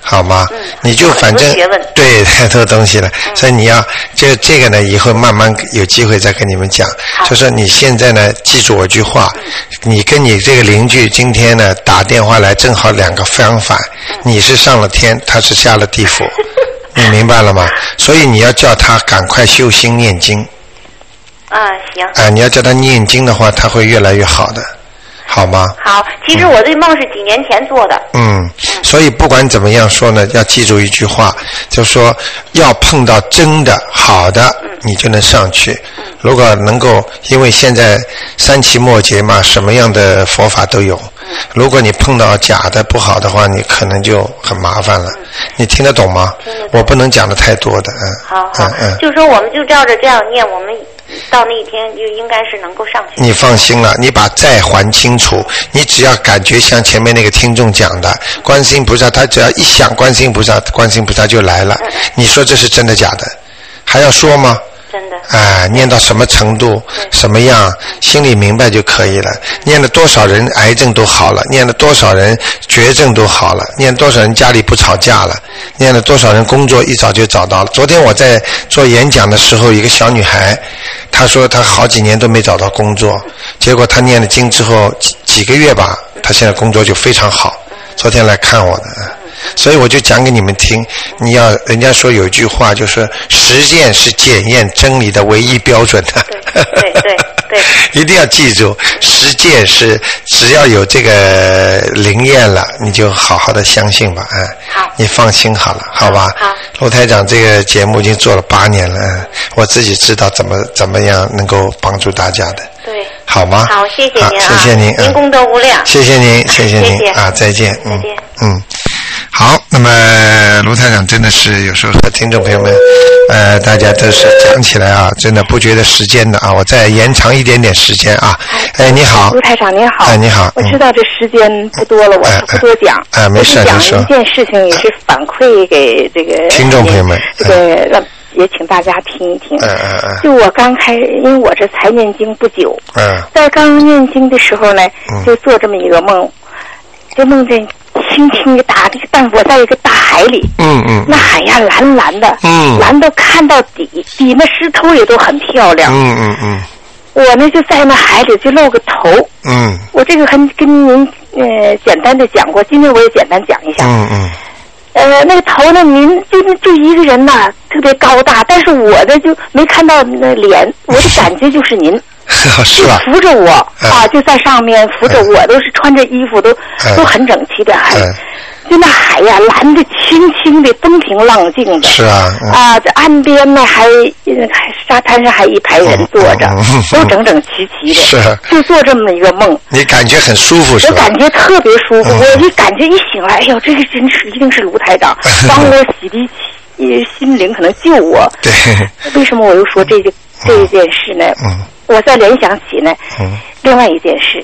[SPEAKER 1] 好吗？嗯。你就反正对太多东西了，所以你要就这个呢，以后慢慢有机会再跟你们讲。就说你现在呢，记住我一句话：你跟你这个邻居今天呢打电话来，正好两个相反，你是上了天，他是下了地府。你明白了吗？所以你要叫他赶快修心念经。
[SPEAKER 5] 啊，行。
[SPEAKER 1] 啊，你要叫他念经的话，他会越来越好的，好吗？
[SPEAKER 5] 好，其实我这梦是几年前做的。
[SPEAKER 1] 嗯，所以不管怎么样说呢，要记住一句话，就说要碰到真的好的，你就能上去。如果能够，因为现在三期末节嘛，什么样的佛法都有。如果你碰到假的不好的话，你可能就很麻烦了。你听得懂吗？我不能讲的太多的，嗯。
[SPEAKER 5] 好好，就说我们就照着这样念，我们到那一天就应该是能够上去。
[SPEAKER 1] 你放心了，你把债还清楚。你只要感觉像前面那个听众讲的，观世音菩萨，他只要一想观世音菩萨，观世音菩萨就来了。你说这是真的假的？还要说吗？
[SPEAKER 5] 真的。
[SPEAKER 1] 哎，念到什么程度，什么样，心里明白就可以了。念了多少人癌症都好了，念了多少人绝症都好了，念多少人家里不吵架了，念了多少人工作一早就找到了。昨天我在做演讲的时候，一个小女孩，她说她好几年都没找到工作，结果她念了经之后几几个月吧，她现在工作就非常好。昨天来看我的。所以我就讲给你们听，你要人家说有一句话，就是实践是检验真理的唯一标准的。
[SPEAKER 5] 对对对，
[SPEAKER 1] 一定要记住，实践是只要有这个灵验了，你就好好的相信吧，
[SPEAKER 5] 嗯。好。
[SPEAKER 1] 你放心好了，好吧？
[SPEAKER 5] 好。
[SPEAKER 1] 陆台长这个节目已经做了八年了，嗯，我自己知道怎么怎么样能够帮助大家的。
[SPEAKER 5] 对。
[SPEAKER 1] 好吗？
[SPEAKER 5] 好，谢谢您
[SPEAKER 1] 啊！谢谢您，
[SPEAKER 5] 您功德无量。
[SPEAKER 1] 谢谢您，谢谢您啊！再见，
[SPEAKER 5] 再见，
[SPEAKER 1] 嗯。好，那么卢台长真的是有时候和听众朋友们，呃，大家都是讲起来啊，真的不觉得时间的啊，我再延长一点点时间啊。哎，你好，
[SPEAKER 6] 卢台长您好。
[SPEAKER 1] 哎，你好。
[SPEAKER 6] 我知道这时间不多了，我不多讲。
[SPEAKER 1] 哎，没事，
[SPEAKER 6] 讲一件事情也是反馈给这个
[SPEAKER 1] 听众朋友们，
[SPEAKER 6] 这个让也请大家听一听。
[SPEAKER 1] 嗯嗯嗯。
[SPEAKER 6] 就我刚开，因为我这才念经不久。嗯。在刚念经的时候呢，就做这么一个梦，就梦见。轻轻的打这个蛋，我在一个大海里。
[SPEAKER 1] 嗯嗯。
[SPEAKER 6] 那海呀，蓝蓝的。
[SPEAKER 1] 嗯。
[SPEAKER 6] 蓝到看到底，底那石头也都很漂亮。
[SPEAKER 1] 嗯嗯嗯。
[SPEAKER 6] 我呢就在那海里就露个头。
[SPEAKER 1] 嗯。
[SPEAKER 6] 我这个还跟您呃简单的讲过，今天我也简单讲一下。
[SPEAKER 1] 嗯嗯。
[SPEAKER 6] 呃，那个头呢，您就就一个人呐，特别高大，但是我的就没看到那脸，我的感觉就是您。
[SPEAKER 1] 是吧？
[SPEAKER 6] 扶着我啊，就在上面扶着我，都是穿着衣服，都都很整齐的，还就那海呀，蓝的清清的，风平浪静的。
[SPEAKER 1] 是啊。
[SPEAKER 6] 啊，在岸边呢，还还沙滩上还一排人坐着，都整整齐齐的。
[SPEAKER 1] 是。
[SPEAKER 6] 就做这么一个梦。
[SPEAKER 1] 你感觉很舒服是
[SPEAKER 6] 吧？我感觉特别舒服，我一感觉一醒来，哎呦，这个真是一定是卢台长 帮我洗涤心灵，可能救我。
[SPEAKER 1] 对。
[SPEAKER 6] 为什么我又说这个？这一件事呢，我再联想起呢，另外一件事。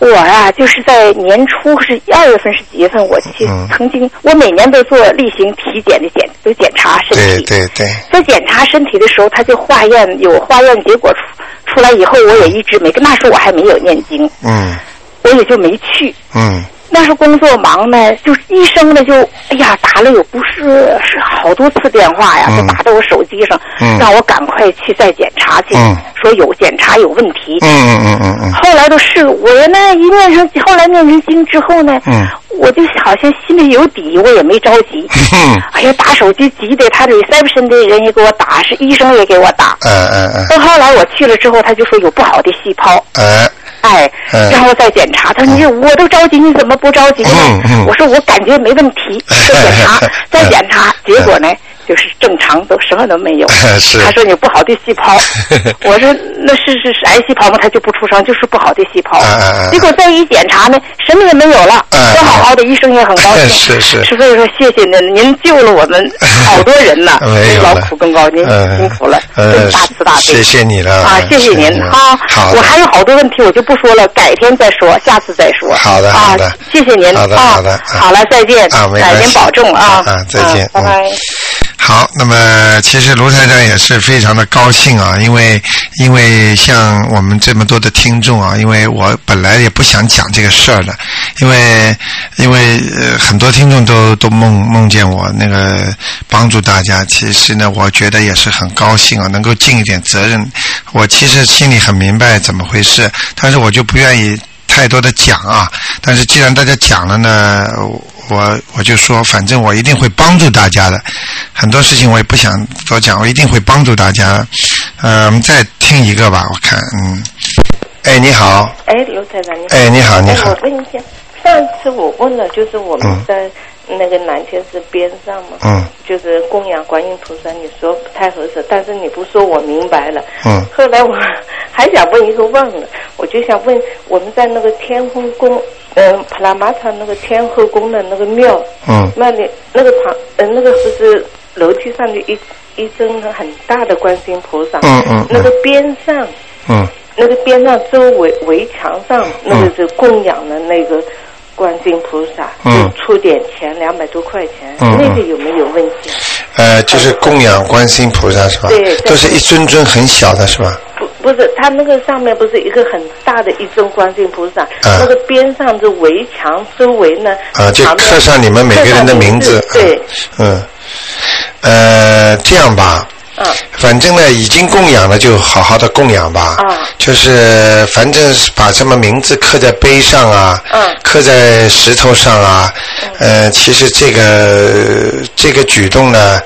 [SPEAKER 6] 我啊，就是在年初是二月份是几月份？我去曾经，我每年都做例行体检的检，都检查身
[SPEAKER 1] 体。对对对。
[SPEAKER 6] 在检查身体的时候，他就化验，有化验结果出出来以后，我也一直没跟那时候我还没有念经。嗯。我也就没去。嗯。那时候工作忙呢，就是医生呢就哎呀打了有不是是好多次电话呀，就打到我手机上，让我赶快去再检查去，说有检查有问题。嗯嗯嗯嗯嗯。后来都是我呢一念上，后来念成经之后呢，嗯我就好像心里有底，我也没着急。嗯哎呀，打手机急的，他 reception 的人也给我打，是医生也给我打。嗯嗯嗯。到后来我去了之后，他就说有不好的细胞。哎。哎，然后再检查，他说：“你我都着急，你怎么不着急呢？”我说：“我感觉没问题，再检查，再检查，结果呢？”就是正常，都什么都没有。他说你不好的细胞，我说那是是是癌细胞吗？他就不出声，就是不好的细胞。结果再一检查呢，什么也没有了，都好好的，医生也很高兴。
[SPEAKER 1] 是是。
[SPEAKER 6] 所以说谢谢您，您救了我们好多人呐，劳苦功高，您辛苦了，真大慈大悲。
[SPEAKER 1] 谢谢你了
[SPEAKER 6] 啊！谢谢您啊！好，我还有好多问题，我就不说了，改天再说，下次再说。
[SPEAKER 1] 好的好的，
[SPEAKER 6] 谢谢您
[SPEAKER 1] 啊！好的，
[SPEAKER 6] 好了，再见
[SPEAKER 1] 啊！
[SPEAKER 6] 您保重啊！
[SPEAKER 1] 啊，再见，
[SPEAKER 6] 拜拜。
[SPEAKER 1] 好，那么其实卢台长也是非常的高兴啊，因为因为像我们这么多的听众啊，因为我本来也不想讲这个事儿的，因为因为呃很多听众都都梦梦见我那个帮助大家，其实呢，我觉得也是很高兴啊，能够尽一点责任。我其实心里很明白怎么回事，但是我就不愿意太多的讲啊。但是既然大家讲了呢。我我就说，反正我一定会帮助大家的。很多事情我也不想多讲，我一定会帮助大家。嗯，我们再听一个吧，我看，嗯。哎，你好。
[SPEAKER 7] 哎，刘太太，你好。
[SPEAKER 1] 哎，你好，你好。
[SPEAKER 7] 我问一下，上次我问了，就是我们在那个南天寺边上嘛，嗯，就是供养观音菩萨，你说不太合适，但是你不说，我明白了。嗯。后来我还想问一个，忘了，我就想问，我们在那个天后宫。嗯，普拉玛塔那个天后宫的那个庙，嗯，那里那个旁，嗯，那个不是楼梯上的一一尊很大的观世音菩萨，嗯嗯，那个边上，嗯，那个边上周围围墙上，那个是供养的那个观世音菩萨，嗯，出点钱两百多块钱，嗯，那个有没有问题？
[SPEAKER 1] 呃，就是供养观世音菩萨是吧？
[SPEAKER 7] 对，
[SPEAKER 1] 都是一尊尊很小的是吧？
[SPEAKER 7] 不，不是，它那个上面不是一个很大的一尊观世音菩萨，那个边上这围墙周围呢，
[SPEAKER 1] 啊，就刻上你们每个人的名字，
[SPEAKER 7] 对，
[SPEAKER 1] 嗯，呃，这样吧。反正呢，已经供养了，就好好的供养吧。嗯，就是反正是把什么名字刻在碑上啊，嗯，刻在石头上啊。呃，其实这个这个举动呢，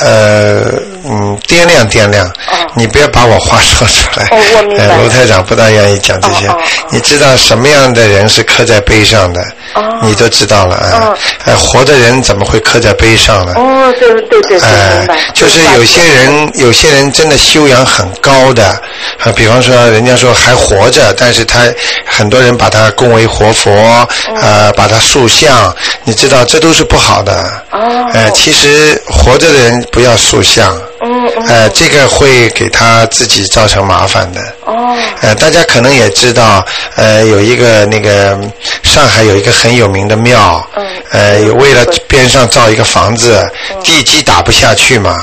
[SPEAKER 1] 呃，嗯，掂量掂量。你不要把我话说出来。
[SPEAKER 7] 哦，我明白。
[SPEAKER 1] 卢台长不大愿意讲这些。你知道什么样的人是刻在碑上的？哦。你都知道了啊。呃，活的人怎么会刻在碑上呢？
[SPEAKER 7] 哦，对对对，明白。
[SPEAKER 1] 就是有些。人有些人真的修养很高的，啊，比方说人家说还活着，但是他很多人把他供为活佛，呃，把他塑像，你知道这都是不好的。哦。呃，其实活着的人不要塑像。嗯嗯。呃，这个会给他自己造成麻烦的。哦。呃，大家可能也知道，呃，有一个那个上海有一个很有名的庙。嗯。呃，为了边上造一个房子，地基打不下去嘛。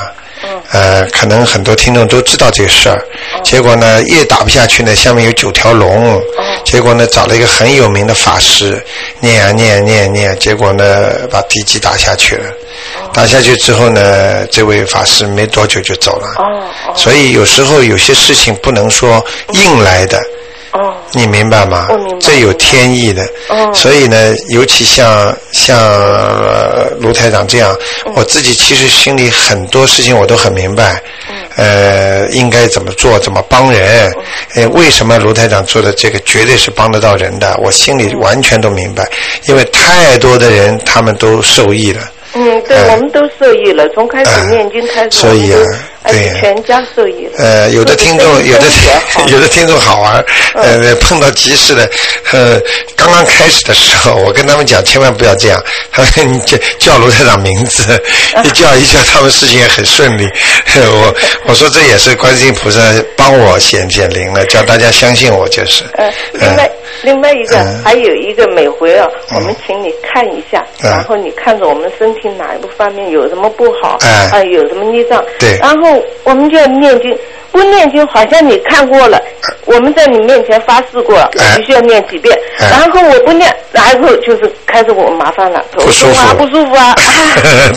[SPEAKER 1] 呃，可能很多听众都知道这个事儿，结果呢，越打不下去呢，下面有九条龙，结果呢，找了一个很有名的法师，念啊念念啊念，结果呢，把地基打下去了，打下去之后呢，这位法师没多久就走了，所以有时候有些事情不能说硬来的。哦，你明白吗？这有天意的。哦，所以呢，尤其像像卢台长这样，我自己其实心里很多事情我都很明白。嗯，呃，应该怎么做，怎么帮人？呃，为什么卢台长做的这个绝对是帮得到人的？我心里完全都明白，因为太多的人他们都受益了。
[SPEAKER 7] 嗯，对，我们都受益了，从开始念经开始，
[SPEAKER 1] 所以啊，对，
[SPEAKER 7] 全家受益。
[SPEAKER 1] 呃，有的听众，有的 有的听众好玩，呃，碰到急事的，呃，刚。刚刚开始的时候，我跟他们讲，千万不要这样。他们你叫叫卢台长名字，一叫一叫，他们事情也很顺利。我我说这也是观世音菩萨帮我显显灵了，叫大家相信我就是。
[SPEAKER 7] 呃，另外另外一个还有一个，每回啊，我们请你看一下，然后你看着我们身体哪一个方面有什么不好，啊，有什么孽障，
[SPEAKER 1] 对，
[SPEAKER 7] 然后我们就要念经。不念经好像你看过了，我们在你面前发誓过，我必须要念几遍。然后我不念，然后就是开始我麻烦了，
[SPEAKER 1] 不舒服
[SPEAKER 7] 啊，不舒服啊。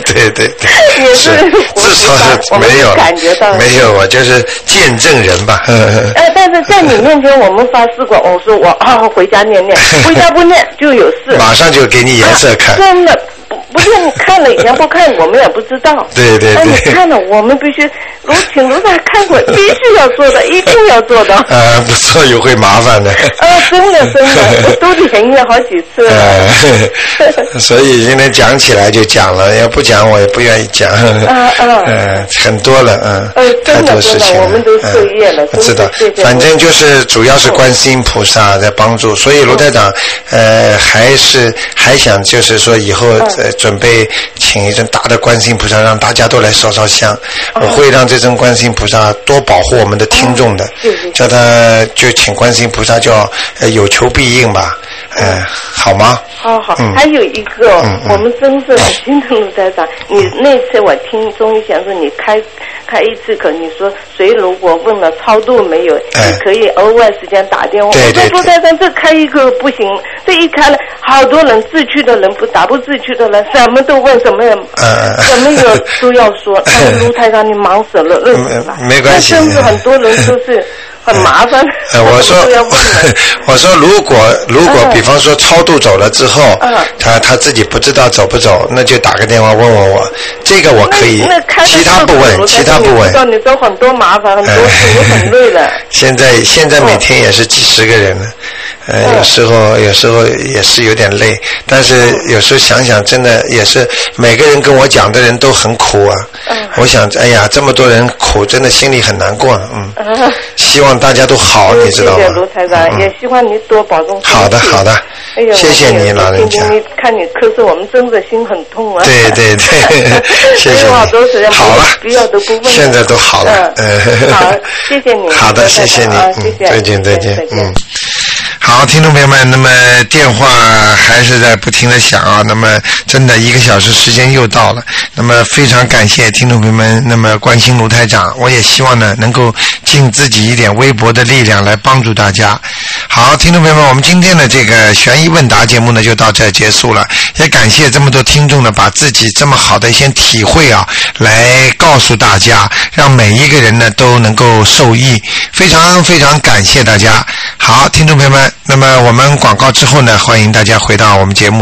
[SPEAKER 1] 对 对对，
[SPEAKER 7] 也是
[SPEAKER 1] 至少是没有
[SPEAKER 7] 感觉到
[SPEAKER 1] 没有，我就是见证人吧。
[SPEAKER 7] 哎，但是在你面前我们发誓过，我说我啊回家念念，回家不念就有事。
[SPEAKER 1] 马上就给你颜色看。
[SPEAKER 7] 真的。不用看了，以前不看，我们也不知道。
[SPEAKER 1] 对对对。那
[SPEAKER 7] 你看了，我们必须如请卢长看过，必须要做的，一定要做的。
[SPEAKER 1] 呃，不做也会麻烦的。
[SPEAKER 7] 呃，真的真的，都连念好几次
[SPEAKER 1] 了。所以今天讲起来就讲了，要不讲我也不愿意讲。
[SPEAKER 7] 嗯
[SPEAKER 1] 很多了，嗯。呃，
[SPEAKER 7] 真的真的，我们都受业了，
[SPEAKER 1] 知道。反正就是主要是观世音菩萨在帮助，所以卢台长呃还是还想就是说以后。呃，准备请一尊大的观世音菩萨，让大家都来烧烧香。我会让这尊观世音菩萨多保护我们的听众的，叫他就请观世音菩萨叫有求必应吧。嗯，好吗？
[SPEAKER 7] 好好，还有一个，我们真是很心疼卢台长。你那次我听中医讲说，你开开一次课，你说谁如果问了超度没有，你可以额外时间打电话。
[SPEAKER 1] 我
[SPEAKER 7] 说卢台长，这开一个不行，这一开了，好多人自去的人不打不自去的人，什么都问，什么也什么也都要说。卢台长，你忙死了，累死了。
[SPEAKER 1] 没关系。
[SPEAKER 7] 甚至很多人都是。很麻烦。
[SPEAKER 1] 呃我说，我说，如果如果比方说超度走了之后，他他自己不知道走不走，那就打个电话问问我，这个我可以，其他不问，其他不问。
[SPEAKER 7] 你都很多麻烦，很多事，我很 累了。
[SPEAKER 1] 现在现在每天也是几十个人了。呃，有时候有时候也是有点累，但是有时候想想，真的也是每个人跟我讲的人都很苦啊。我想，哎呀，这么多人苦，真的心里很难过。嗯。希望大家都好，你知道吗？
[SPEAKER 7] 谢谢卢台长，也希望你多保重。
[SPEAKER 1] 好的，好的。
[SPEAKER 7] 哎呦，
[SPEAKER 1] 谢谢你，老人家。
[SPEAKER 7] 你看你咳嗽，我们真的心很痛啊。
[SPEAKER 1] 对对对，谢谢。
[SPEAKER 7] 好多时间
[SPEAKER 1] 好了，
[SPEAKER 7] 不要都不问。
[SPEAKER 1] 现在都好了。
[SPEAKER 7] 嗯。好，谢谢你。
[SPEAKER 1] 好的，谢谢你。
[SPEAKER 7] 谢谢。
[SPEAKER 1] 再见，再见。嗯。好，听众朋友们，那么电话还是在不停的响啊，那么真的一个小时时间又到了，那么非常感谢听众朋友们那么关心卢台长，我也希望呢能够尽自己一点微薄的力量来帮助大家。好，听众朋友们，我们今天的这个悬疑问答节目呢就到这结束了，也感谢这么多听众呢把自己这么好的一些体会啊来告诉大家，让每一个人呢都能够受益，非常非常感谢大家。好，听众朋友们。那么我们广告之后呢，欢迎大家回到我们节目。